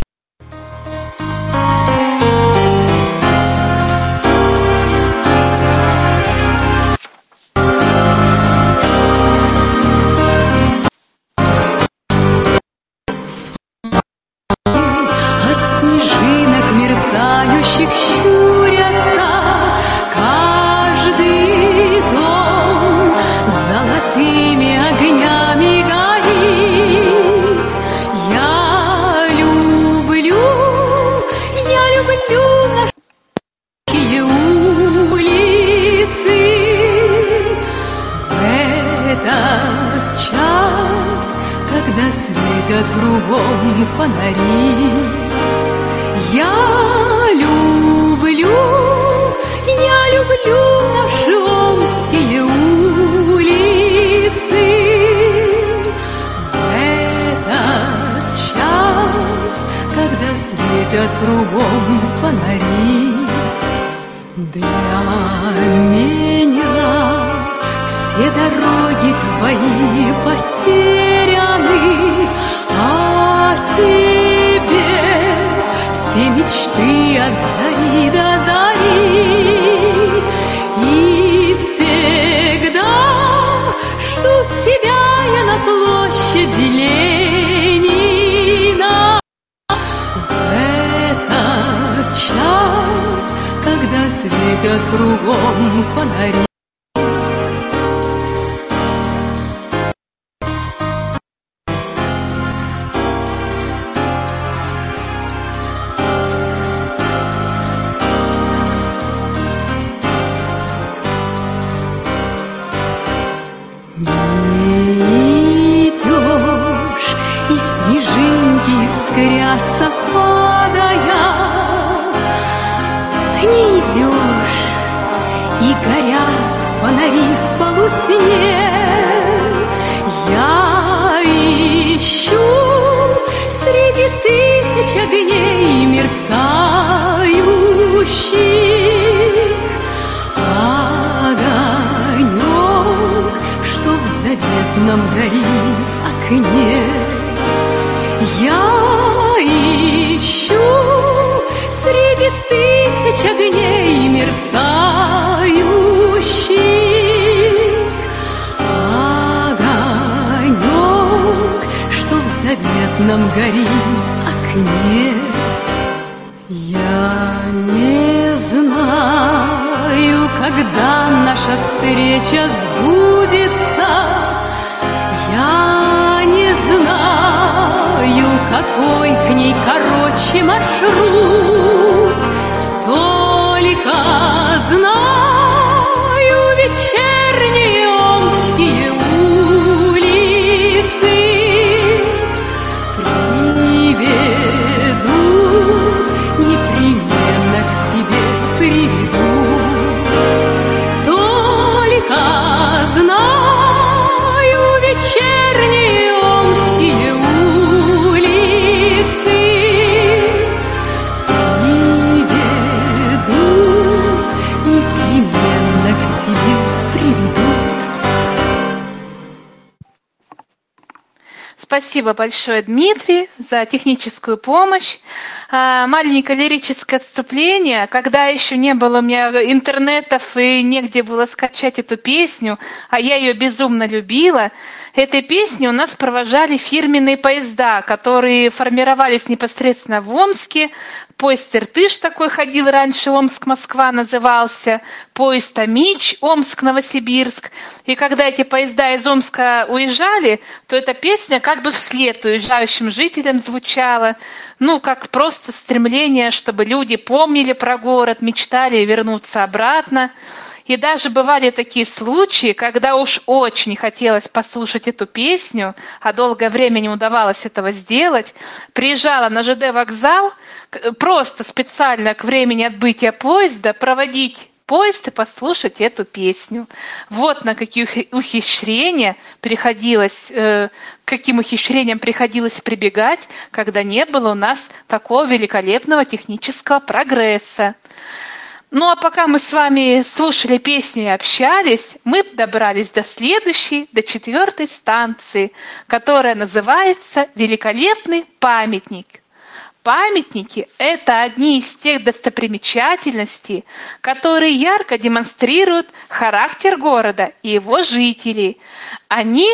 手。was спасибо большое, Дмитрий, за техническую помощь. А, маленькое лирическое отступление. Когда еще не было у меня интернетов и негде было скачать эту песню, а я ее безумно любила, этой песней у нас провожали фирменные поезда, которые формировались непосредственно в Омске. Поезд Иртыш такой ходил раньше, Омск-Москва назывался, поезд Амич, Омск-Новосибирск. И когда эти поезда из Омска уезжали, то эта песня как бы вслед уезжающим жителям звучала. Ну, как просто стремление, чтобы люди помнили про город, мечтали вернуться обратно. И даже бывали такие случаи, когда уж очень хотелось послушать эту песню, а долгое время не удавалось этого сделать, приезжала на ЖД вокзал просто специально к времени отбытия поезда проводить поезд и послушать эту песню. Вот на какие ухищрения приходилось, э, каким ухищрениям приходилось прибегать, когда не было у нас такого великолепного технического прогресса. Ну а пока мы с вами слушали песню и общались, мы добрались до следующей, до четвертой станции, которая называется «Великолепный памятник». Памятники – это одни из тех достопримечательностей, которые ярко демонстрируют характер города и его жителей. Они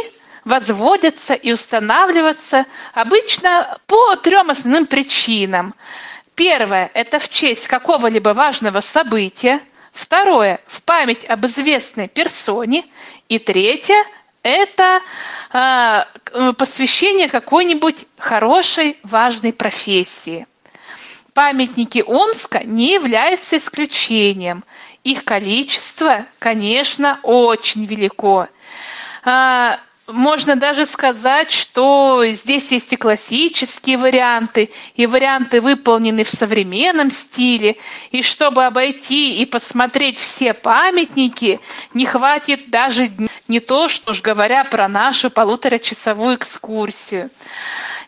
возводятся и устанавливаются обычно по трем основным причинам – Первое – это в честь какого-либо важного события. Второе – в память об известной персоне. И третье – это э, посвящение какой-нибудь хорошей, важной профессии. Памятники Омска не являются исключением. Их количество, конечно, очень велико. А, можно даже сказать, что здесь есть и классические варианты, и варианты выполнены в современном стиле. И чтобы обойти и посмотреть все памятники, не хватит даже не то, что уж говоря про нашу полуторачасовую экскурсию.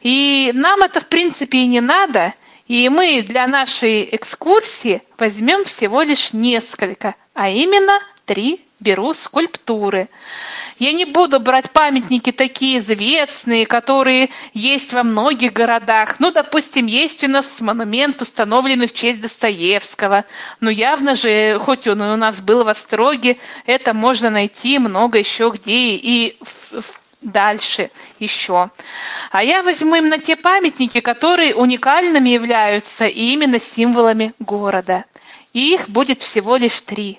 И нам это, в принципе, и не надо. И мы для нашей экскурсии возьмем всего лишь несколько, а именно три беру скульптуры. Я не буду брать памятники такие известные, которые есть во многих городах. Ну, допустим, есть у нас монумент, установленный в честь Достоевского. Но явно же, хоть он у нас был в Остроге, это можно найти много еще где и дальше еще. А я возьму именно те памятники, которые уникальными являются и именно символами города. И их будет всего лишь три.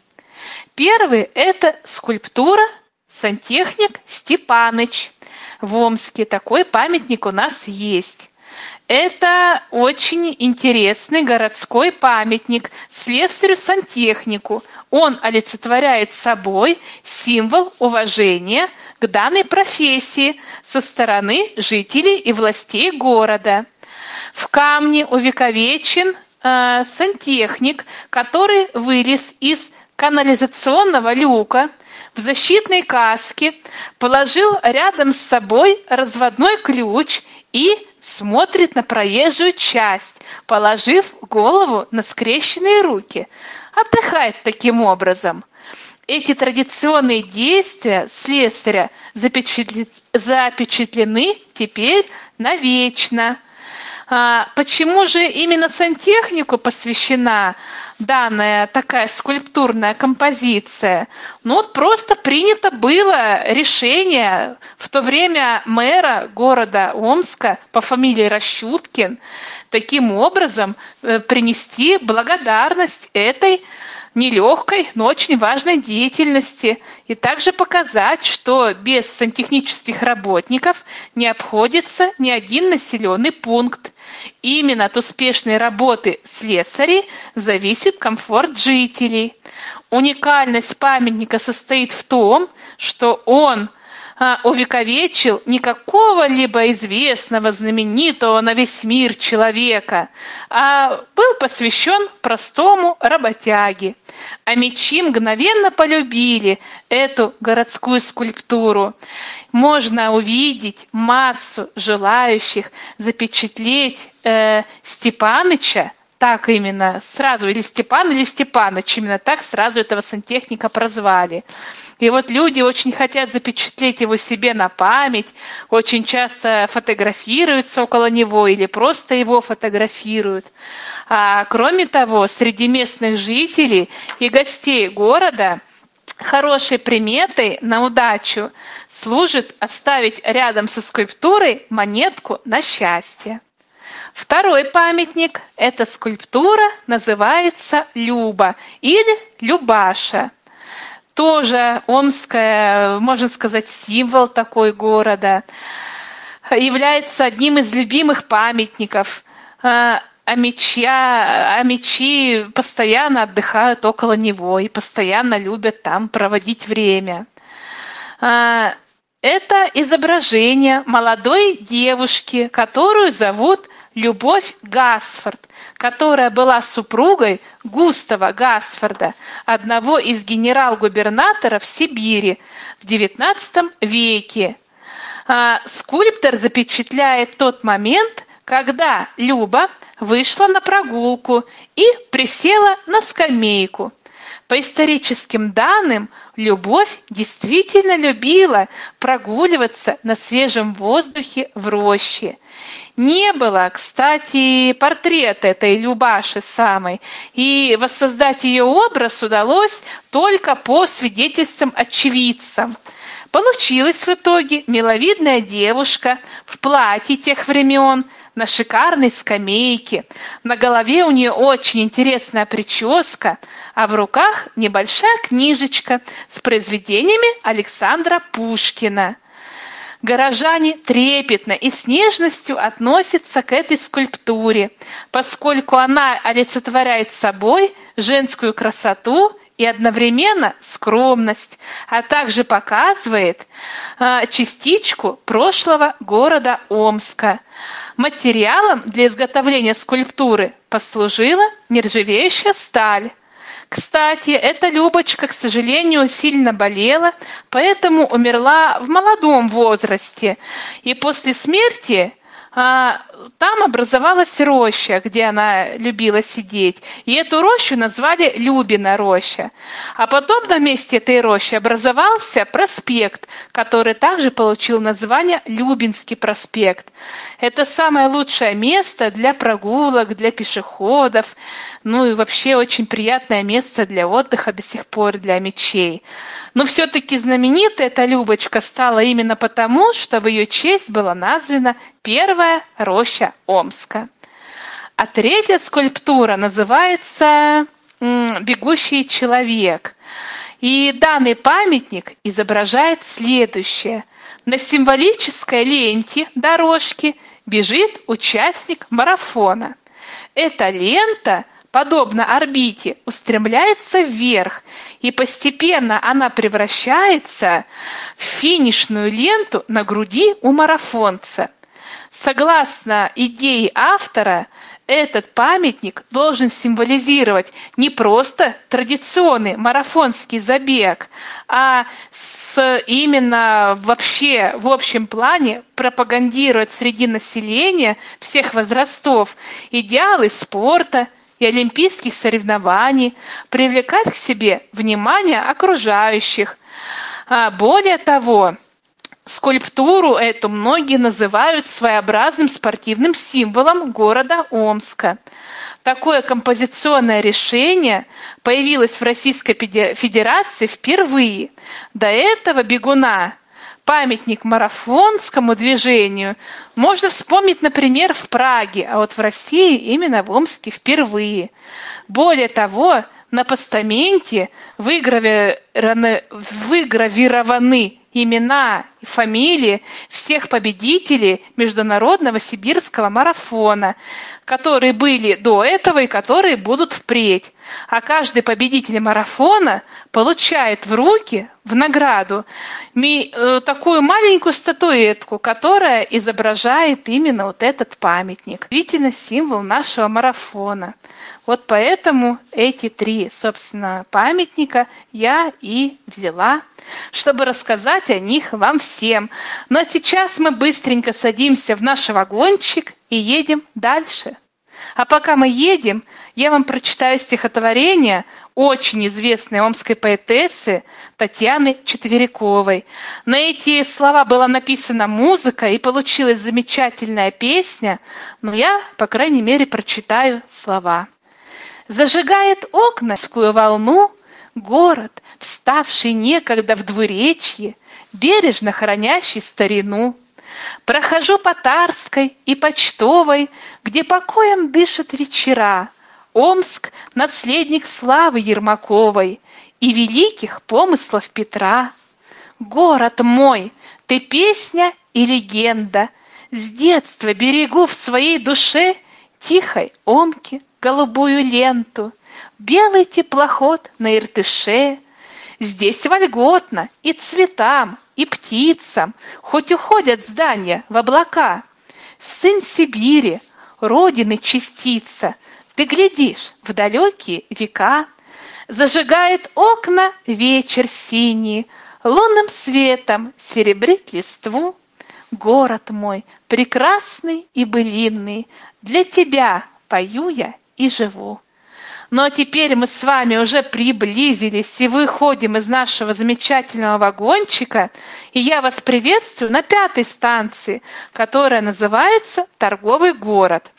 Первый – это скульптура Сантехник Степаныч. В Омске такой памятник у нас есть. Это очень интересный городской памятник слесарю-сантехнику. Он олицетворяет собой символ уважения к данной профессии со стороны жителей и властей города. В камне увековечен э, сантехник, который вылез из канализационного люка в защитной каске, положил рядом с собой разводной ключ и смотрит на проезжую часть, положив голову на скрещенные руки. Отдыхает таким образом. Эти традиционные действия слесаря запечатлены теперь навечно. А, почему же именно сантехнику посвящена данная такая скульптурная композиция? Ну вот просто принято было решение в то время мэра города Омска по фамилии Рощупкин таким образом э, принести благодарность этой нелегкой, но очень важной деятельности и также показать, что без сантехнических работников не обходится ни один населенный пункт. Именно от успешной работы слесарей зависит комфорт жителей. Уникальность памятника состоит в том, что он а, увековечил не какого-либо известного, знаменитого на весь мир человека, а был посвящен простому работяге. А мечи мгновенно полюбили эту городскую скульптуру. Можно увидеть массу желающих запечатлеть э, Степаныча так именно сразу, или Степан, или Степаныч, именно так сразу этого сантехника прозвали. И вот люди очень хотят запечатлеть его себе на память, очень часто фотографируются около него или просто его фотографируют. А кроме того, среди местных жителей и гостей города хорошей приметой на удачу служит оставить рядом со скульптурой монетку на счастье. Второй памятник – эта скульптура называется Люба или Любаша тоже омская, можно сказать, символ такой города, является одним из любимых памятников. А, а меча, а мечи постоянно отдыхают около него и постоянно любят там проводить время. А, это изображение молодой девушки, которую зовут Любовь Гасфорд, которая была супругой Густава Гасфорда, одного из генерал-губернаторов Сибири в XIX веке. А, скульптор запечатляет тот момент, когда Люба вышла на прогулку и присела на скамейку. По историческим данным, Любовь действительно любила прогуливаться на свежем воздухе в роще. Не было, кстати, портрета этой Любаши самой, и воссоздать ее образ удалось только по свидетельствам очевидцам. Получилась в итоге миловидная девушка в платье тех времен, на шикарной скамейке. На голове у нее очень интересная прическа, а в руках небольшая книжечка с произведениями Александра Пушкина. Горожане трепетно и с нежностью относятся к этой скульптуре, поскольку она олицетворяет собой женскую красоту и одновременно скромность, а также показывает э, частичку прошлого города Омска. Материалом для изготовления скульптуры послужила нержавеющая сталь. Кстати, эта Любочка, к сожалению, сильно болела, поэтому умерла в молодом возрасте. И после смерти а, там образовалась роща, где она любила сидеть. И эту рощу назвали Любина роща. А потом на месте этой рощи образовался проспект, который также получил название Любинский проспект. Это самое лучшее место для прогулок, для пешеходов, ну и вообще очень приятное место для отдыха до сих пор для мечей. Но все-таки знаменитая эта Любочка стала именно потому, что в ее честь была названа первая роща Омска. А третья скульптура называется «Бегущий человек». И данный памятник изображает следующее. На символической ленте дорожки бежит участник марафона. Эта лента – подобно орбите, устремляется вверх, и постепенно она превращается в финишную ленту на груди у марафонца. Согласно идее автора, этот памятник должен символизировать не просто традиционный марафонский забег, а с именно вообще в общем плане пропагандировать среди населения всех возрастов идеалы спорта, и олимпийских соревнований, привлекать к себе внимание окружающих. А более того, скульптуру эту многие называют своеобразным спортивным символом города Омска. Такое композиционное решение появилось в Российской Федерации впервые. До этого бегуна памятник марафонскому движению можно вспомнить, например, в Праге, а вот в России именно в Омске впервые. Более того, на постаменте выгравированы, выгравированы имена и фамилии всех победителей международного сибирского марафона, которые были до этого и которые будут впредь. А каждый победитель марафона получает в руки в награду э, такую маленькую статуэтку, которая изображает именно вот этот памятник. Действительно символ нашего марафона. Вот поэтому эти три, собственно, памятника я и взяла, чтобы рассказать о них вам всем. Но сейчас мы быстренько садимся в наш вагончик и едем дальше. А пока мы едем, я вам прочитаю стихотворение очень известной омской поэтессы Татьяны Четвериковой. На эти слова была написана музыка и получилась замечательная песня, но я, по крайней мере, прочитаю слова. Зажигает окнскую волну город, вставший некогда в двуречье, бережно хранящий старину. Прохожу по Тарской и Почтовой, где покоем дышат вечера. Омск — наследник славы Ермаковой и великих помыслов Петра. Город мой, ты песня и легенда, С детства берегу в своей душе Тихой Омки голубую ленту, Белый теплоход на Иртыше. Здесь вольготно и цветам, и птицам, Хоть уходят здания в облака. Сын Сибири, родины частица, Ты глядишь в далекие века. Зажигает окна вечер синий, Лунным светом серебрит листву. Город мой, прекрасный и былинный, Для тебя пою я и живу. А теперь мы с вами уже приблизились и выходим из нашего замечательного вагончика, и я вас приветствую на пятой станции, которая называется «Торговый город».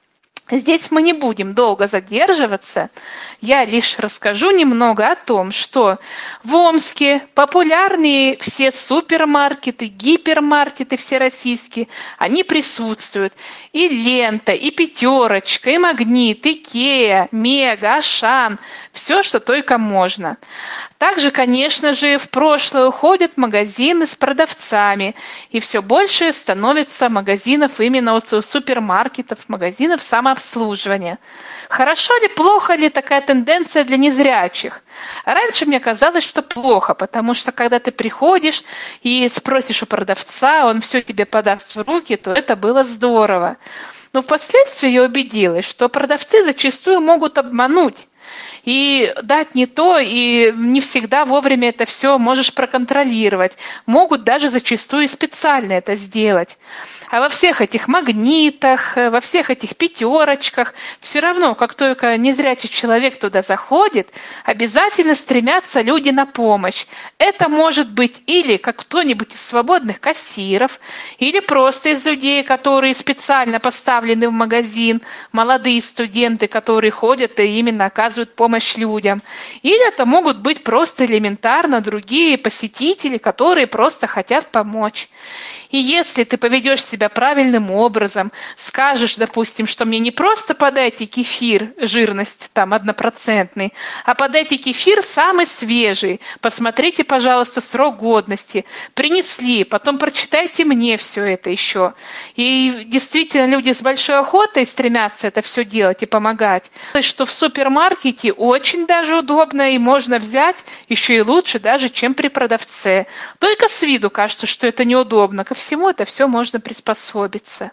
Здесь мы не будем долго задерживаться. Я лишь расскажу немного о том, что в Омске популярные все супермаркеты, гипермаркеты всероссийские, они присутствуют. И Лента, и Пятерочка, и Магнит, и Икея, Мега, Ашан, все, что только можно. Также, конечно же, в прошлое уходят магазины с продавцами, и все больше становится магазинов именно вот супермаркетов, магазинов самообслуживания. Хорошо ли, плохо ли такая тенденция для незрячих? Раньше мне казалось, что плохо, потому что когда ты приходишь и спросишь у продавца, он все тебе подаст в руки, то это было здорово. Но впоследствии я убедилась, что продавцы зачастую могут обмануть и дать не то, и не всегда вовремя это все можешь проконтролировать. Могут даже зачастую специально это сделать. А во всех этих магнитах, во всех этих пятерочках, все равно, как только незрячий человек туда заходит, обязательно стремятся люди на помощь. Это может быть или как кто-нибудь из свободных кассиров, или просто из людей, которые специально поставлены в магазин, молодые студенты, которые ходят и именно оказывают помощь людям. Или это могут быть просто элементарно другие посетители, которые просто хотят помочь. И если ты поведешь себя правильным образом, скажешь, допустим, что мне не просто подайте кефир, жирность там однопроцентный, а подайте кефир самый свежий, посмотрите, пожалуйста, срок годности, принесли, потом прочитайте мне все это еще. И действительно люди с большой охотой стремятся это все делать и помогать. Что в супермаркете очень даже удобно и можно взять еще и лучше даже, чем при продавце. Только с виду кажется, что это неудобно. Всему это все можно приспособиться.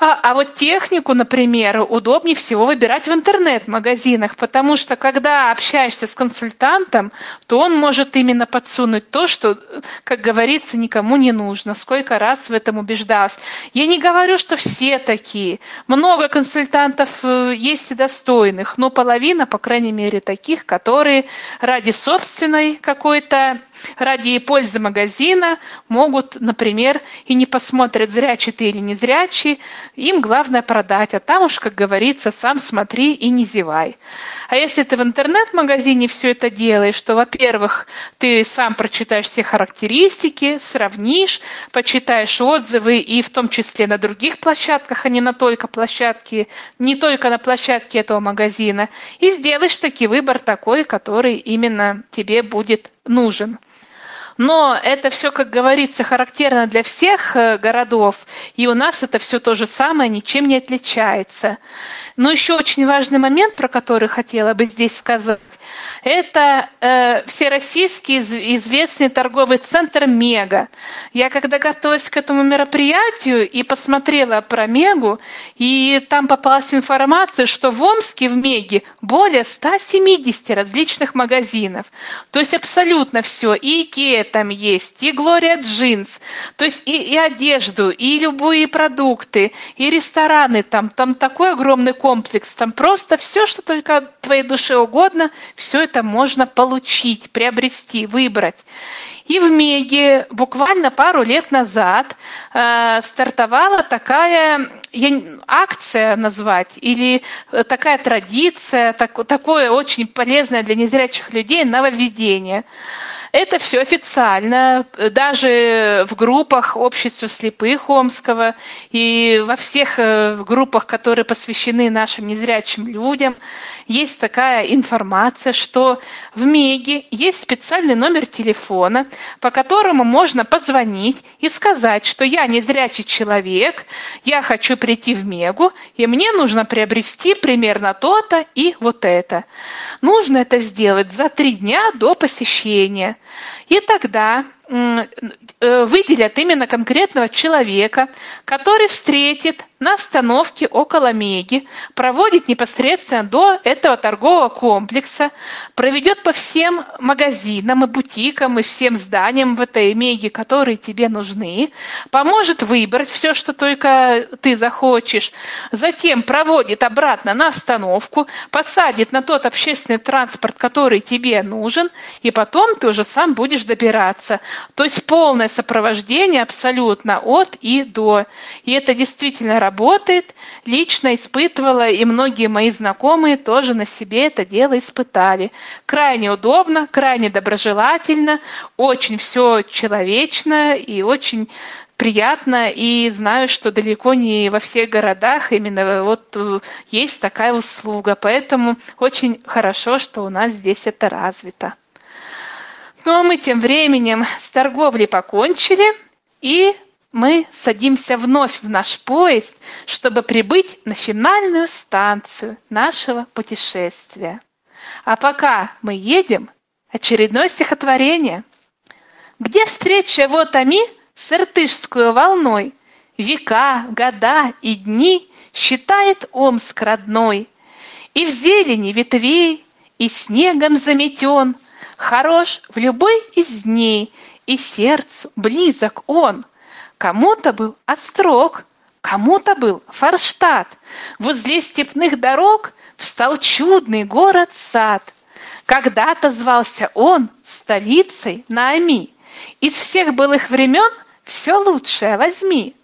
А, а вот технику, например, удобнее всего выбирать в интернет-магазинах, потому что когда общаешься с консультантом, то он может именно подсунуть то, что, как говорится, никому не нужно. Сколько раз в этом убеждалась. Я не говорю, что все такие. Много консультантов э, есть и достойных, но половина, по крайней мере, таких, которые ради собственной какой-то ради пользы магазина могут, например, и не посмотрят, зрячий ты или не зрячий, им главное продать, а там уж, как говорится, сам смотри и не зевай. А если ты в интернет-магазине все это делаешь, то, во-первых, ты сам прочитаешь все характеристики, сравнишь, почитаешь отзывы и в том числе на других площадках, а не на только площадке, не только на площадке этого магазина, и сделаешь таки выбор такой, который именно тебе будет нужен. Но это все, как говорится, характерно для всех э, городов, и у нас это все то же самое, ничем не отличается. Но еще очень важный момент, про который хотела бы здесь сказать, Это э, всероссийский известный торговый центр «Мега». Я когда готовилась к этому мероприятию и посмотрела про «Мегу», и там попалась информация, что в Омске в «Меге» более 170 различных магазинов. То есть абсолютно все. И Икея там есть, и Глория Джинс, то есть и, и одежду, и любые продукты, и рестораны там. Там такой огромный комплекс, там просто все, что только твоей душе угодно, все это можно получить, приобрести, выбрать. И в Меге буквально пару лет назад э, стартовала такая я, акция назвать или такая традиция, так, такое очень полезное для незрячих людей нововведение. Это все официально, даже в группах общества слепых Омского и во всех э, группах, которые посвящены нашим незрячим людям, есть такая информация, что в МЕГе есть специальный номер телефона, по которому можно позвонить и сказать, что я незрячий человек, я хочу прийти в Мегу, и мне нужно приобрести примерно то-то и вот это. Нужно это сделать за три дня до посещения. И тогда выделят именно конкретного человека, который встретит на остановке около Меги, проводит непосредственно до этого торгового комплекса, проведет по всем магазинам и бутикам и всем зданиям в этой Меге, которые тебе нужны, поможет выбрать все, что только ты захочешь, затем проводит обратно на остановку, посадит на тот общественный транспорт, который тебе нужен, и потом ты уже сам будешь добираться. То есть полное сопровождение абсолютно от и до. И это действительно работает. Лично испытывала, и многие мои знакомые тоже на себе это дело испытали. Крайне удобно, крайне доброжелательно, очень все человечно и очень приятно и знаю, что далеко не во всех городах именно вот э, есть такая услуга, поэтому очень хорошо, что у нас здесь это развито. Ну а мы тем временем с торговлей покончили и мы садимся вновь в наш поезд, чтобы прибыть на финальную станцию нашего путешествия. А пока мы едем, очередное стихотворение. Где встреча вот Ами с иртышскую волной, Века, года и дни считает Омск родной, И в зелени ветвей, и снегом заметен, Хорош в любой из дней, и сердцу близок он — Кому-то был Острог, кому-то был Форштадт. Возле степных дорог встал чудный город-сад. Когда-то звался он столицей Наами. Из всех былых времен все лучшее возьми.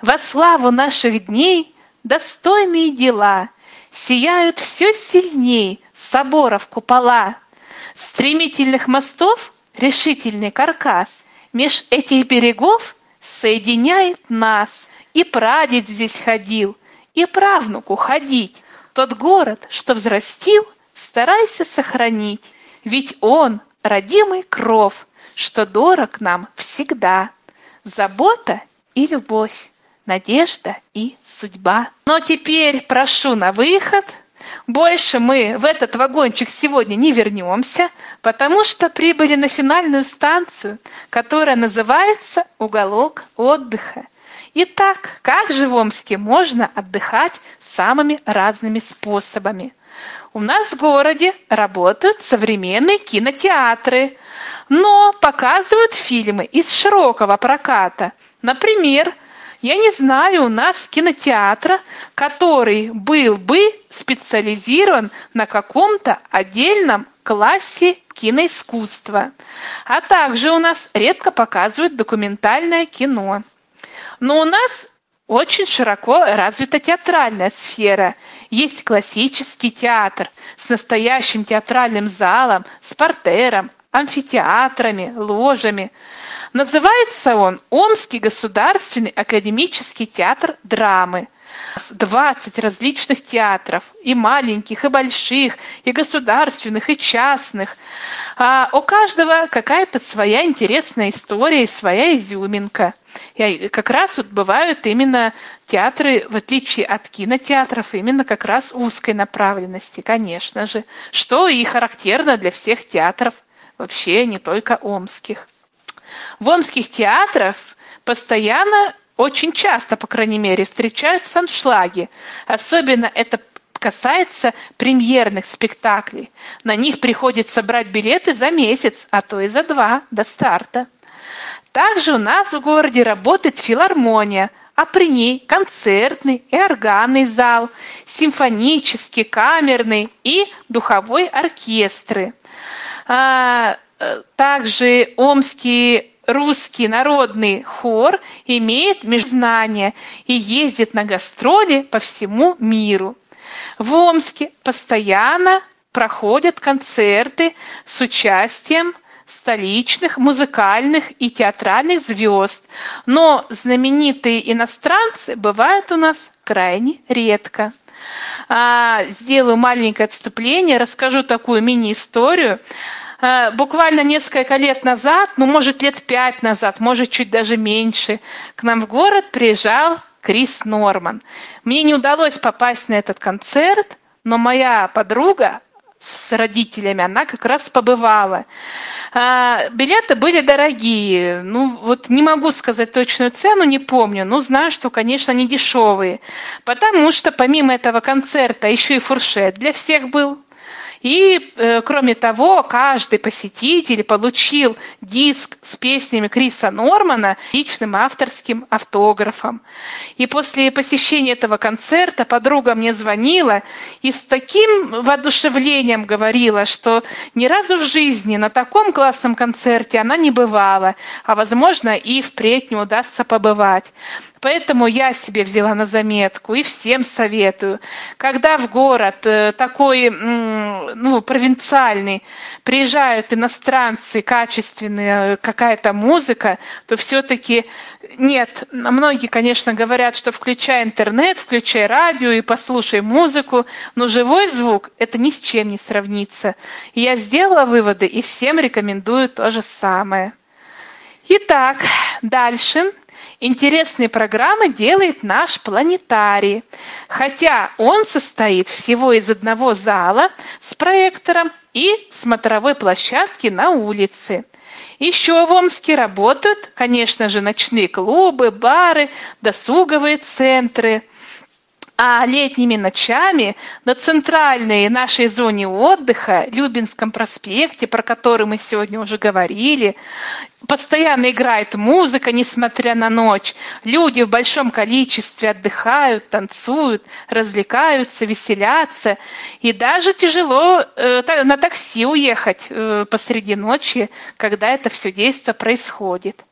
Во славу наших дней достойные дела Сияют все сильней соборов купола. Стремительных мостов решительный каркас. Меж этих берегов соединяет нас. И прадед здесь ходил, и правнуку ходить. Тот город, что взрастил, старайся сохранить. Ведь он родимый кров, что дорог нам всегда. Забота и любовь, надежда и судьба. Но теперь прошу на выход – больше мы в этот вагончик сегодня не вернемся, потому что прибыли на финальную станцию, которая называется «Уголок отдыха». Итак, как же в Омске можно отдыхать самыми разными способами? У нас в городе работают современные кинотеатры, но показывают фильмы из широкого проката. Например, я не знаю у нас кинотеатра, который был бы специализирован на каком-то отдельном классе киноискусства. А также у нас редко показывают документальное кино. Но у нас очень широко развита театральная сфера. Есть классический театр с настоящим театральным залом, с портером, амфитеатрами, ложами. Называется он Омский государственный академический театр драмы. 20 различных театров, и маленьких, и больших, и государственных, и частных. А у каждого какая-то своя интересная история и своя изюминка – И как раз вот бывают именно театры, в отличие от кинотеатров, именно как раз узкой направленности, конечно же, что и характерно для всех театров, вообще не только омских. В омских театрах постоянно, очень часто, по крайней мере, встречаются аншлаги. Особенно это касается премьерных спектаклей. На них приходится брать билеты за месяц, а то и за два до старта. Также у нас в городе работает филармония, а при ней концертный и органный зал, симфонический, камерный и духовой оркестры. А, э, также Омский русский народный хор имеет межзнание и ездит на гастроли по всему миру. В Омске постоянно проходят концерты с участием столичных музыкальных и театральных звезд, но знаменитые иностранцы бывают у нас крайне редко. А, сделаю маленькое отступление, расскажу такую мини-историю. А, буквально несколько лет назад, ну, может, лет пять назад, может, чуть даже меньше, к нам в город приезжал Крис Норман. Мне не удалось попасть на этот концерт, но моя подруга с родителями, она как раз побывала. А, билеты были дорогие. Ну, вот не могу сказать точную цену, не помню, но знаю, что, конечно, не дешевые. Потому что помимо этого концерта еще и фуршет для всех был. И, э, кроме того, каждый посетитель получил диск с песнями Криса Нормана личным авторским автографом. И после посещения этого концерта подруга мне звонила и с таким воодушевлением говорила, что ни разу в жизни на таком классном концерте она не бывала, а, возможно, и впредь не удастся побывать. Поэтому я себе взяла на заметку и всем советую. Когда в город э, такой, ну, провинциальный, приезжают иностранцы, качественная какая-то музыка, то все-таки нет. Многие, конечно, говорят, что включай интернет, включай радио и послушай музыку, но живой звук – это ни с чем не сравнится. Я сделала выводы и всем рекомендую то же самое. Итак, дальше интересные программы делает наш планетарий. Хотя он состоит всего из одного зала с проектором и смотровой площадки на улице. Еще в Омске работают, конечно же, ночные клубы, бары, досуговые центры – а летними ночами на центральной нашей зоне отдыха, Любинском проспекте, про который мы сегодня уже говорили, постоянно играет музыка, несмотря на ночь. Люди в большом количестве отдыхают, танцуют, развлекаются, веселятся. И даже тяжело э, на такси уехать э, посреди ночи, когда это все действие происходит.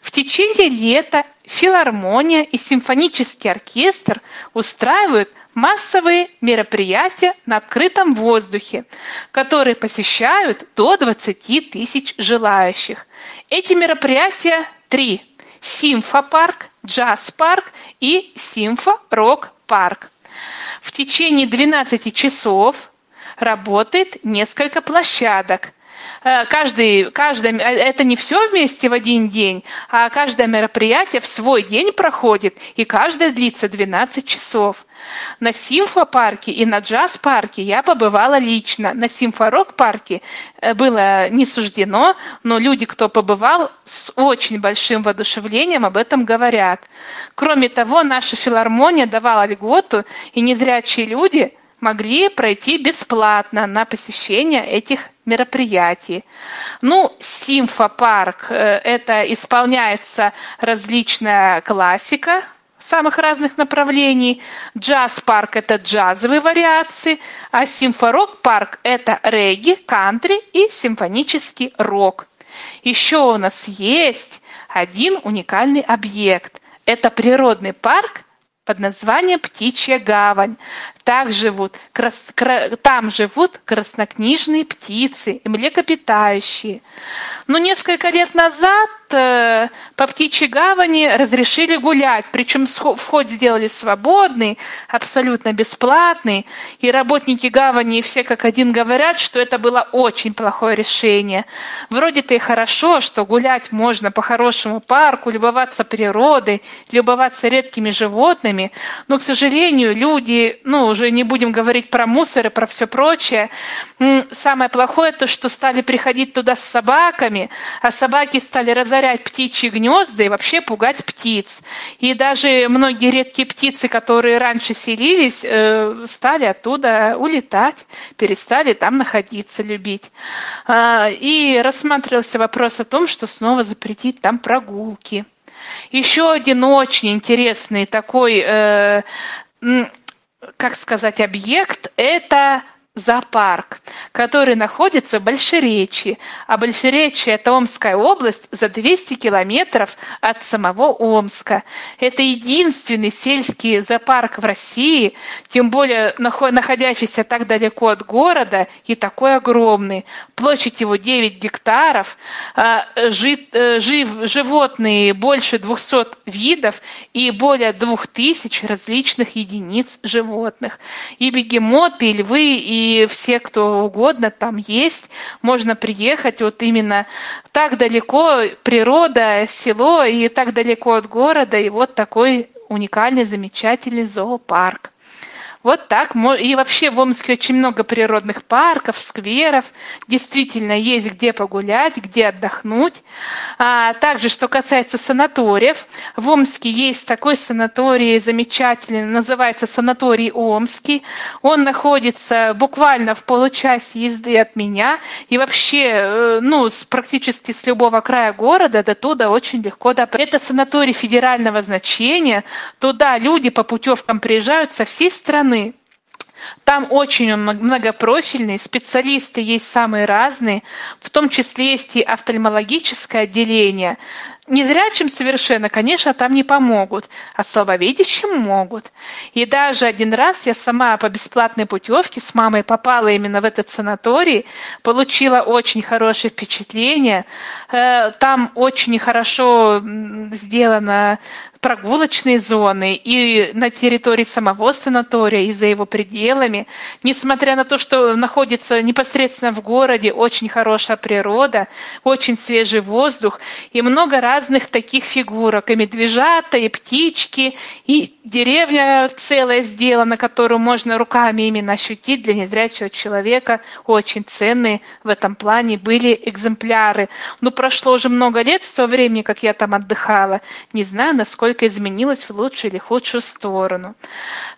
В течение лета филармония и симфонический оркестр устраивают массовые мероприятия на открытом воздухе, которые посещают до 20 тысяч желающих. Эти мероприятия три. Симфопарк, джаз-парк и симфо-рок-парк. В течение 12 часов работает несколько площадок – каждый, каждое, э, это не все вместе в один день, а каждое мероприятие в свой день проходит, и каждое длится 12 часов. На симфопарке и на джаз-парке я побывала лично. На симфорок-парке э, было не суждено, но люди, кто побывал, с очень большим воодушевлением об этом говорят. Кроме того, наша филармония давала льготу, и незрячие люди могли пройти бесплатно на посещение этих мероприятий. Ну, симфопарк э, – это исполняется различная классика самых разных направлений. Джаз-парк – это джазовые вариации, а симфорок-парк – это регги, кантри и симфонический рок. Еще у нас есть один уникальный объект. Это природный парк под названием «Птичья гавань». Так живут, крас, кра, там живут краснокнижные птицы и млекопитающие. Но несколько лет назад э, по птичьей гавани разрешили гулять, причем вход сделали свободный, абсолютно бесплатный, и работники гавани все как один говорят, что это было очень плохое решение. Вроде-то и хорошо, что гулять можно по хорошему парку, любоваться природой, любоваться редкими животными, но, к сожалению, люди, ну, уже не будем говорить про мусор и про все прочее, самое плохое то, что стали приходить туда с собаками, а собаки стали разорять птичьи гнезда и вообще пугать птиц. И даже многие редкие птицы, которые раньше селились, э, стали оттуда улетать, перестали там находиться, любить. А, и рассматривался вопрос о том, что снова запретить там прогулки. Еще один очень интересный такой, э, как сказать, объект – это зоопарк, который находится в Большеречье. А Большеречье – это Омская область за 200 километров от самого Омска. Это единственный сельский зоопарк в России, тем более находящийся так далеко от города и такой огромный. Площадь его 9 гектаров, а, э, жив, животные больше 200 видов и более 2000 различных единиц животных. И бегемоты, и львы, и и все, кто угодно там есть, можно приехать вот именно так далеко, природа, село и так далеко от города, и вот такой уникальный, замечательный зоопарк. Вот так. И вообще в Омске очень много природных парков, скверов. Действительно, есть где погулять, где отдохнуть. А также, что касается санаториев, в Омске есть такой санаторий замечательный, называется санаторий Омский. Он находится буквально в получасе езды от меня. И вообще, э, ну, с, практически с любого края города до туда очень легко добраться. Это санаторий федерального значения. Туда люди по путевкам приезжают со всей страны страны. Там очень многопрофильный, специалисты есть самые разные, в том числе есть и офтальмологическое отделение, Незрячим совершенно, конечно, там не помогут, а слабовидящим могут. И даже один раз я сама по бесплатной путевке с мамой попала именно в этот санаторий, получила очень хорошее впечатление. Э, там очень хорошо сделано прогулочные зоны и на территории самого санатория, и за его пределами. Несмотря на то, что находится непосредственно в городе, очень хорошая природа, очень свежий воздух и много раз разных таких фигурок, и медвежата, и птички, и деревня целая сделана, которую можно руками именно ощутить для незрячего человека. Очень ценные в этом плане были экземпляры. Но прошло уже много лет с того времени, как я там отдыхала. Не знаю, насколько изменилось в лучшую или худшую сторону.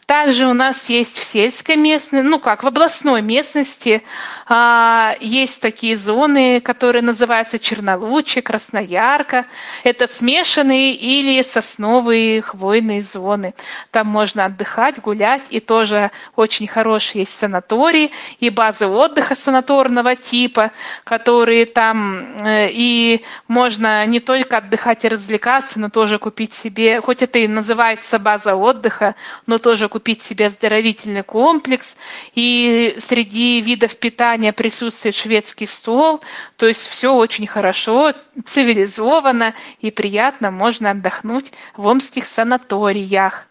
Также у нас есть в сельской местности, ну как, в областной местности а, есть такие зоны, которые называются Чернолучье, Красноярка. Это смешанные или сосновые хвойные зоны. Там можно отдыхать, гулять, и тоже очень хорошие есть санатории и базы отдыха санаторного типа, которые там э, и можно не только отдыхать и развлекаться, но тоже купить себе, хоть это и называется база отдыха, но тоже купить себе оздоровительный комплекс. И среди видов питания присутствует шведский стол, то есть все очень хорошо, цивилизованно и приятно можно отдохнуть в омских санаториях.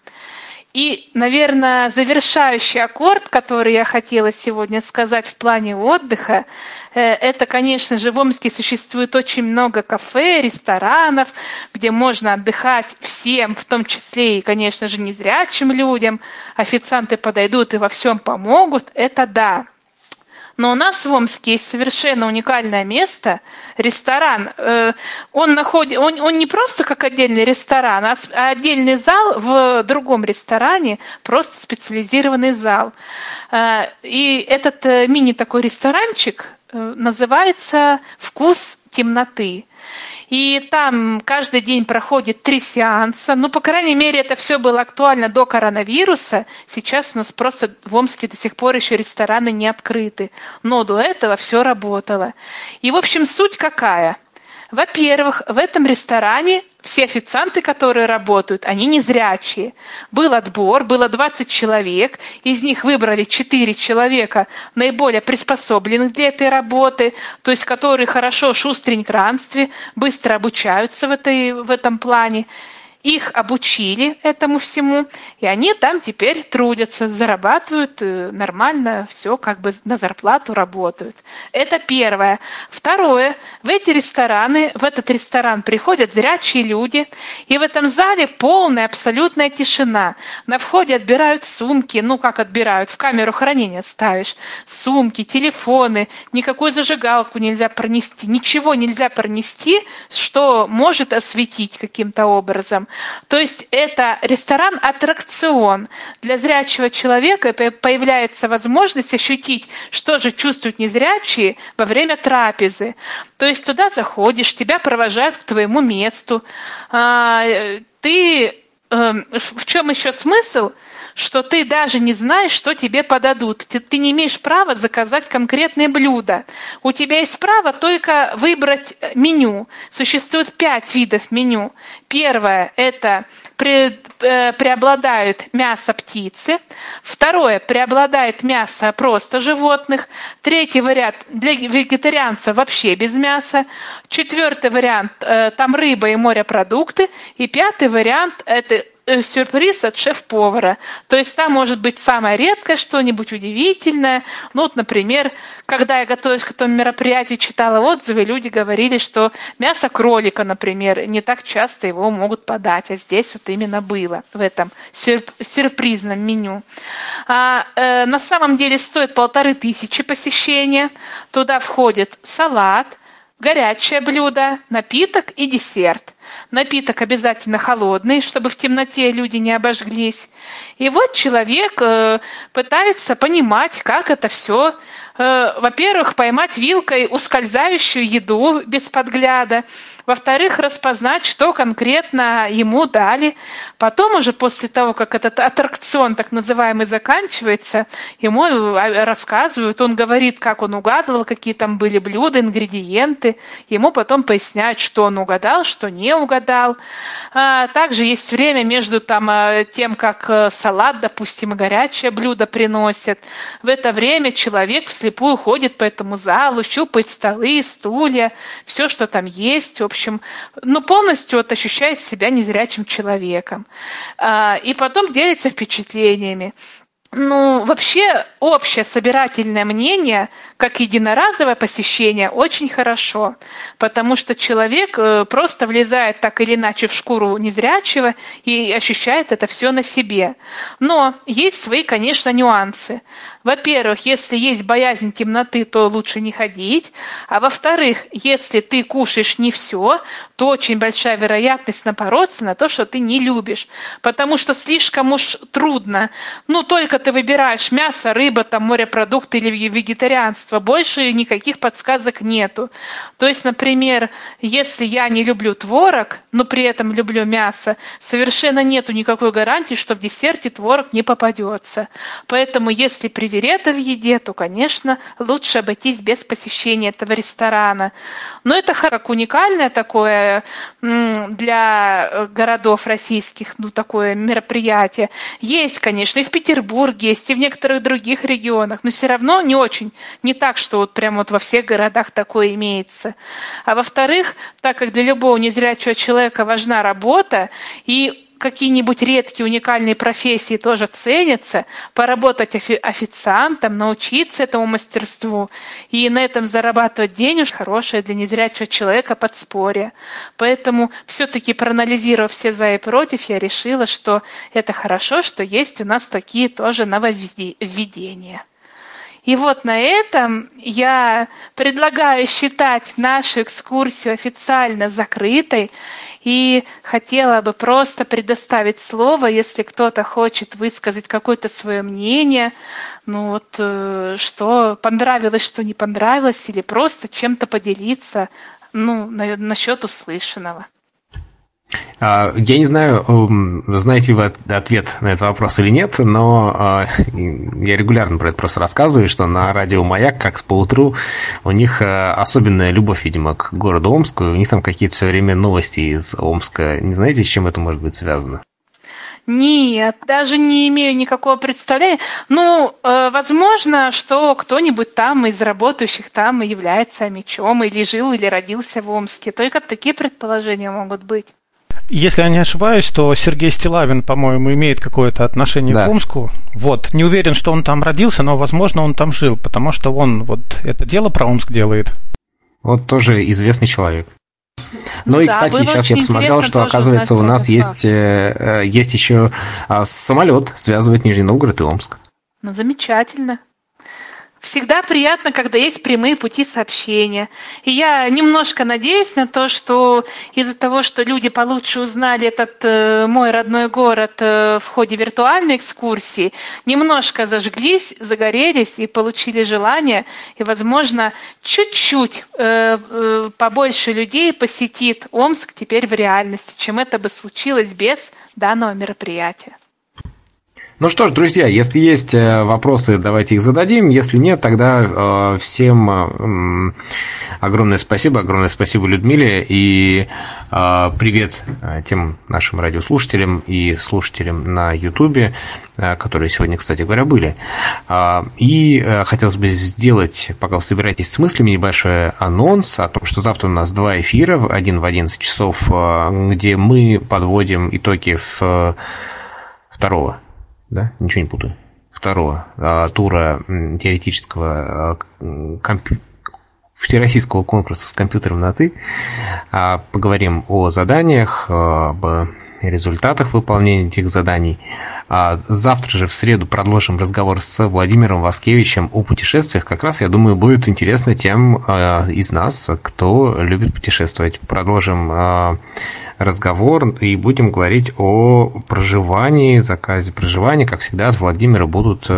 И, наверное, завершающий аккорд, который я хотела сегодня сказать в плане отдыха, э, это, конечно же, в Омске существует очень много кафе, ресторанов, где можно отдыхать всем, в том числе и, конечно же, незрячим людям. Официанты подойдут и во всем помогут. Это да. Но у нас в Омске есть совершенно уникальное место, ресторан. Э, он, находит, он, он не просто как отдельный ресторан, а, а отдельный зал в другом ресторане, просто специализированный зал. Э, и этот э, мини такой ресторанчик называется «Вкус темноты». И там каждый день проходит три сеанса. Ну, по крайней мере, это все было актуально до коронавируса. Сейчас у нас просто в Омске до сих пор еще рестораны не открыты. Но до этого все работало. И, в общем, суть какая? Во-первых, в этом ресторане все официанты, которые работают, они незрячие. Был отбор, было 20 человек, из них выбрали 4 человека наиболее приспособленных для этой работы, то есть которые хорошо шустренько ранстве, быстро обучаются в, этой, в этом плане. Их обучили этому всему, и они там теперь трудятся, зарабатывают э, нормально, все как бы на зарплату работают. Это первое. Второе. В эти рестораны, в этот ресторан приходят зрячие люди, и в этом зале полная абсолютная тишина. На входе отбирают сумки, ну как отбирают, в камеру хранения ставишь, сумки, телефоны, никакую зажигалку нельзя пронести, ничего нельзя пронести, что может осветить каким-то образом. То есть это ресторан-аттракцион. Для зрячего человека появляется возможность ощутить, что же чувствуют незрячие во время трапезы. То есть туда заходишь, тебя провожают к твоему месту. А, ты эм, в чем еще смысл? что ты даже не знаешь, что тебе подадут. Ты не имеешь права заказать конкретное блюдо. У тебя есть право только выбрать э, меню. Существует пять видов меню. Первое – это э, преобладают мясо птицы. Второе – преобладает мясо просто животных. Третий вариант – для вегетарианцев вообще без мяса. Четвертый вариант э, – там рыба и морепродукты. И пятый вариант – это сюрприз от шеф-повара. То есть там может быть самое редкое что-нибудь удивительное. Ну вот, например, когда я готовилась к этому мероприятию, читала отзывы, люди говорили, что мясо кролика, например, не так часто его могут подать, а здесь вот именно было в этом сюрпризном меню. А, э, на самом деле стоит полторы тысячи посещения. Туда входит салат, горячее блюдо, напиток и десерт. Напиток обязательно холодный, чтобы в темноте люди не обожглись. И вот человек э, пытается понимать, как это все Э, во-первых, поймать вилкой ускользающую еду без подгляда, во-вторых, распознать, что конкретно ему дали. Потом уже после того, как этот аттракцион так называемый заканчивается, ему э, рассказывают, он говорит, как он угадывал, какие там были блюда, ингредиенты. Ему потом поясняют, что он угадал, что не угадал. А, также есть время между там, э, тем, как салат, допустим, и горячее блюдо приносят. В это время человек вслепую ходит по этому залу, щупает столы, стулья, все, что там есть, общем, ну, полностью вот ощущает себя незрячим человеком. А, и потом делится впечатлениями. Ну, вообще, общее собирательное мнение, как единоразовое посещение, очень хорошо, потому что человек э, просто влезает так или иначе в шкуру незрячего и ощущает это все на себе. Но есть свои, конечно, нюансы. Во-первых, если есть боязнь темноты, то лучше не ходить. А во-вторых, если ты кушаешь не все, то очень большая вероятность напороться на то, что ты не любишь. Потому что слишком уж трудно. Ну, только ты выбираешь мясо, рыба, там, морепродукты или вегетарианство. Больше никаких подсказок нету. То есть, например, если я не люблю творог, но при этом люблю мясо, совершенно нету никакой гарантии, что в десерте творог не попадется. Поэтому, если при привереда в еде, то, конечно, лучше обойтись без посещения этого ресторана. Но это как уникальное такое для э, городов российских, ну, такое мероприятие. Есть, конечно, и в Петербурге есть, и в некоторых других регионах, но все равно не очень, не так, что вот прямо вот во всех городах такое имеется. А во-вторых, так как для любого незрячего человека важна работа, и какие-нибудь редкие уникальные профессии тоже ценятся, поработать офи- официантом, научиться этому мастерству и на этом зарабатывать денежку хорошее для незрячего человека подспорье. Поэтому все-таки проанализировав все за и против, я решила, что это хорошо, что есть у нас такие тоже нововведения. И вот на этом я предлагаю считать нашу экскурсию официально закрытой и хотела бы просто предоставить слово, если кто-то хочет высказать какое-то свое мнение, ну вот э, что понравилось, что не понравилось, или просто чем-то поделиться ну, на, насчет услышанного. А, я не знаю, знаете вы ответ на этот вопрос или нет, но а, я регулярно про это просто рассказываю, что на радио «Маяк», как по утру, у них а, особенная любовь, видимо, к городу Омску, и у них там какие-то все время новости из Омска. Не знаете, с чем это может быть связано? Нет, даже не имею никакого представления. Ну, э, возможно, что кто-нибудь там из работающих там является мечом, или жил, или родился в Омске. Только такие предположения могут быть. Если я не ошибаюсь, то Сергей Стилавин, по-моему, имеет какое-то отношение да. к Омску. Вот. Не уверен, что он там родился, но, возможно, он там жил, потому что он вот это дело про Омск делает. Вот тоже известный человек. Ну, и, да, кстати, сейчас я посмотрел, что, оказывается, у нас есть, э, э, есть еще а, самолет, связывает Нижний Новгород и Омск. Ну, замечательно. Всегда приятно, когда есть прямые пути сообщения. И я немножко надеюсь на то, что из-за того, что люди получше узнали этот э, мой родной город э, в ходе виртуальной экскурсии, немножко зажглись, загорелись и получили желание, и, возможно, чуть-чуть э, э, побольше людей посетит Омск теперь в реальности, чем это бы случилось без данного мероприятия. Ну что ж, друзья, если есть э, вопросы, давайте их зададим. Если нет, тогда э, всем э, огромное спасибо, огромное спасибо Людмиле и привет тем нашим радиослушателям и слушателям на Ютубе, которые сегодня, кстати говоря, были. Э, и хотелось бы сделать, пока вы собираетесь с мыслями, небольшой анонс о том, что завтра у нас два эфира, один в 11 часов, где мы подводим итоги в, второго да, ничего не путаю, второго а, тура теоретического а, компью... всероссийского конкурса с компьютером на «ты». А, поговорим о заданиях, об результатах выполнения этих заданий. Завтра же, в среду, продолжим разговор с Владимиром Васкевичем о путешествиях. Как раз, я думаю, будет интересно тем из нас, кто любит путешествовать. Продолжим разговор и будем говорить о проживании, заказе проживания. Как всегда, от Владимира будут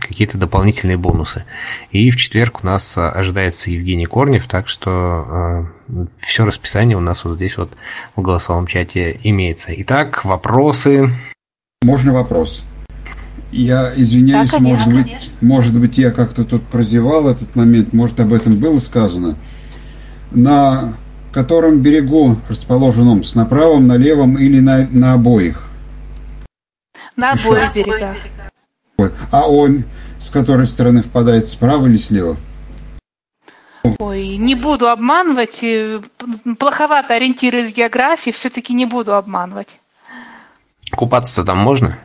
какие-то дополнительные бонусы. И в четверг у нас э, ожидается Евгений Корнев, так что э, все расписание у нас вот здесь вот в голосовом чате имеется. Итак, вопросы. Можно вопрос? Я извиняюсь, да, конечно, может, быть, может быть, я как-то тут прозевал этот момент, может, об этом было сказано. На котором берегу расположен Омск? На правом, на левом или на, на обоих? На обоих берегах. А он с которой стороны впадает, справа или слева? Ой, не буду обманывать. Э, плоховато ориентиры из географии, все-таки не буду обманывать. Купаться там можно?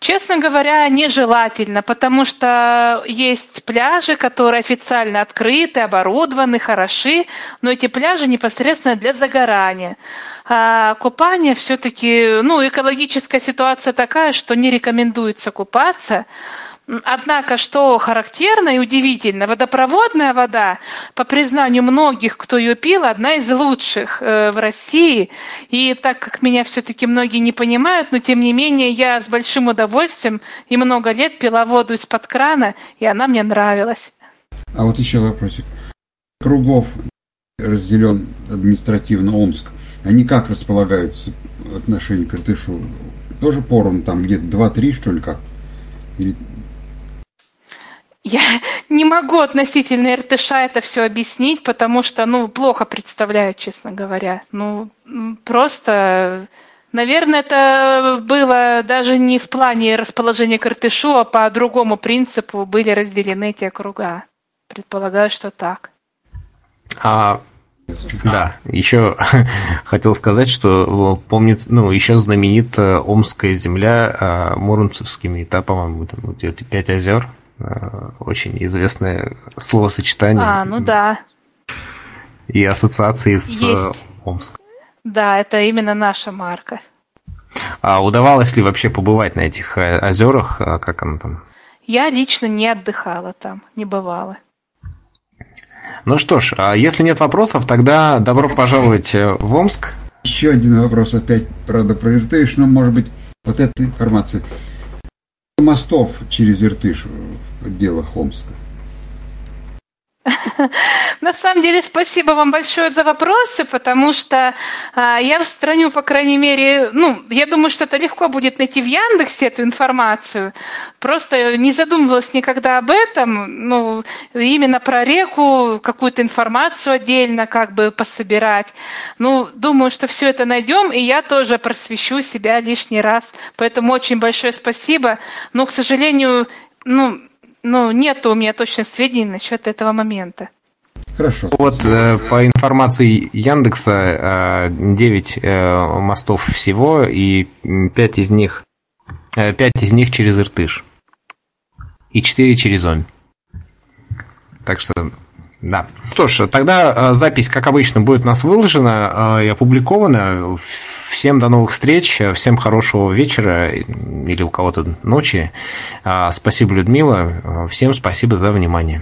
Честно говоря, нежелательно, потому что есть пляжи, которые официально открыты, оборудованы, хороши, но эти пляжи непосредственно для загорания. А купание все-таки, ну, экологическая ситуация такая, что не рекомендуется купаться. Однако, что характерно и удивительно, водопроводная вода, по признанию многих, кто ее пил, одна из лучших э, в России. И так как меня все-таки многие не понимают, но тем не менее я с большим удовольствием и много лет пила воду из-под крана, и она мне нравилась. А вот еще вопросик. Кругов разделен административно Омск. Они как располагаются в отношении к Иртышу? Тоже поровну, там где-то 2-3, что ли, как? Или я не могу относительно РТШ это все объяснить, потому что, ну, плохо представляю, честно говоря. Ну, просто, наверное, это было даже не в плане расположения к РТШу, а по другому принципу были разделены эти округа. Предполагаю, что так. А да, еще хотел сказать, что помнит, ну, еще знаменита Омская земля а, Муромцевскими этапами, там где-то пять озер, Э, очень известное словосочетание. А, ну да. И ассоциации с э, Есть. Омском. Да, это именно наша марка. А удавалось ли вообще побывать на этих э, озерах? А как оно там? Я лично не отдыхала там, не бывала. Ну что ж, а если нет вопросов, тогда добро пожаловать в Омск. Еще один вопрос опять, правда, про Иртыш, но может быть вот эта информация. Мостов через Иртыш в пределах Омска? На самом деле, спасибо вам большое за вопросы, потому что а, я страню, по крайней мере, ну, я думаю, что это легко будет найти в Яндексе эту информацию. Просто не задумывалась никогда об этом, ну, именно про реку, какую-то информацию отдельно как бы пособирать. Ну, думаю, что все это найдем, и я тоже просвещу себя лишний раз. Поэтому очень большое спасибо. Но, к сожалению, ну, ну, нет у меня точных сведений насчет этого момента. Хорошо. Вот э, по информации Яндекса э, 9 э, мостов всего, и 5 из них, э, 5 из них через Иртыш. И 4 через Омь. Так что, да. Что ж, тогда э, запись, как обычно, будет у нас выложена э, и опубликована. Всем до новых встреч, всем хорошего вечера или у кого-то ночи. Спасибо, Людмила. Всем спасибо за внимание.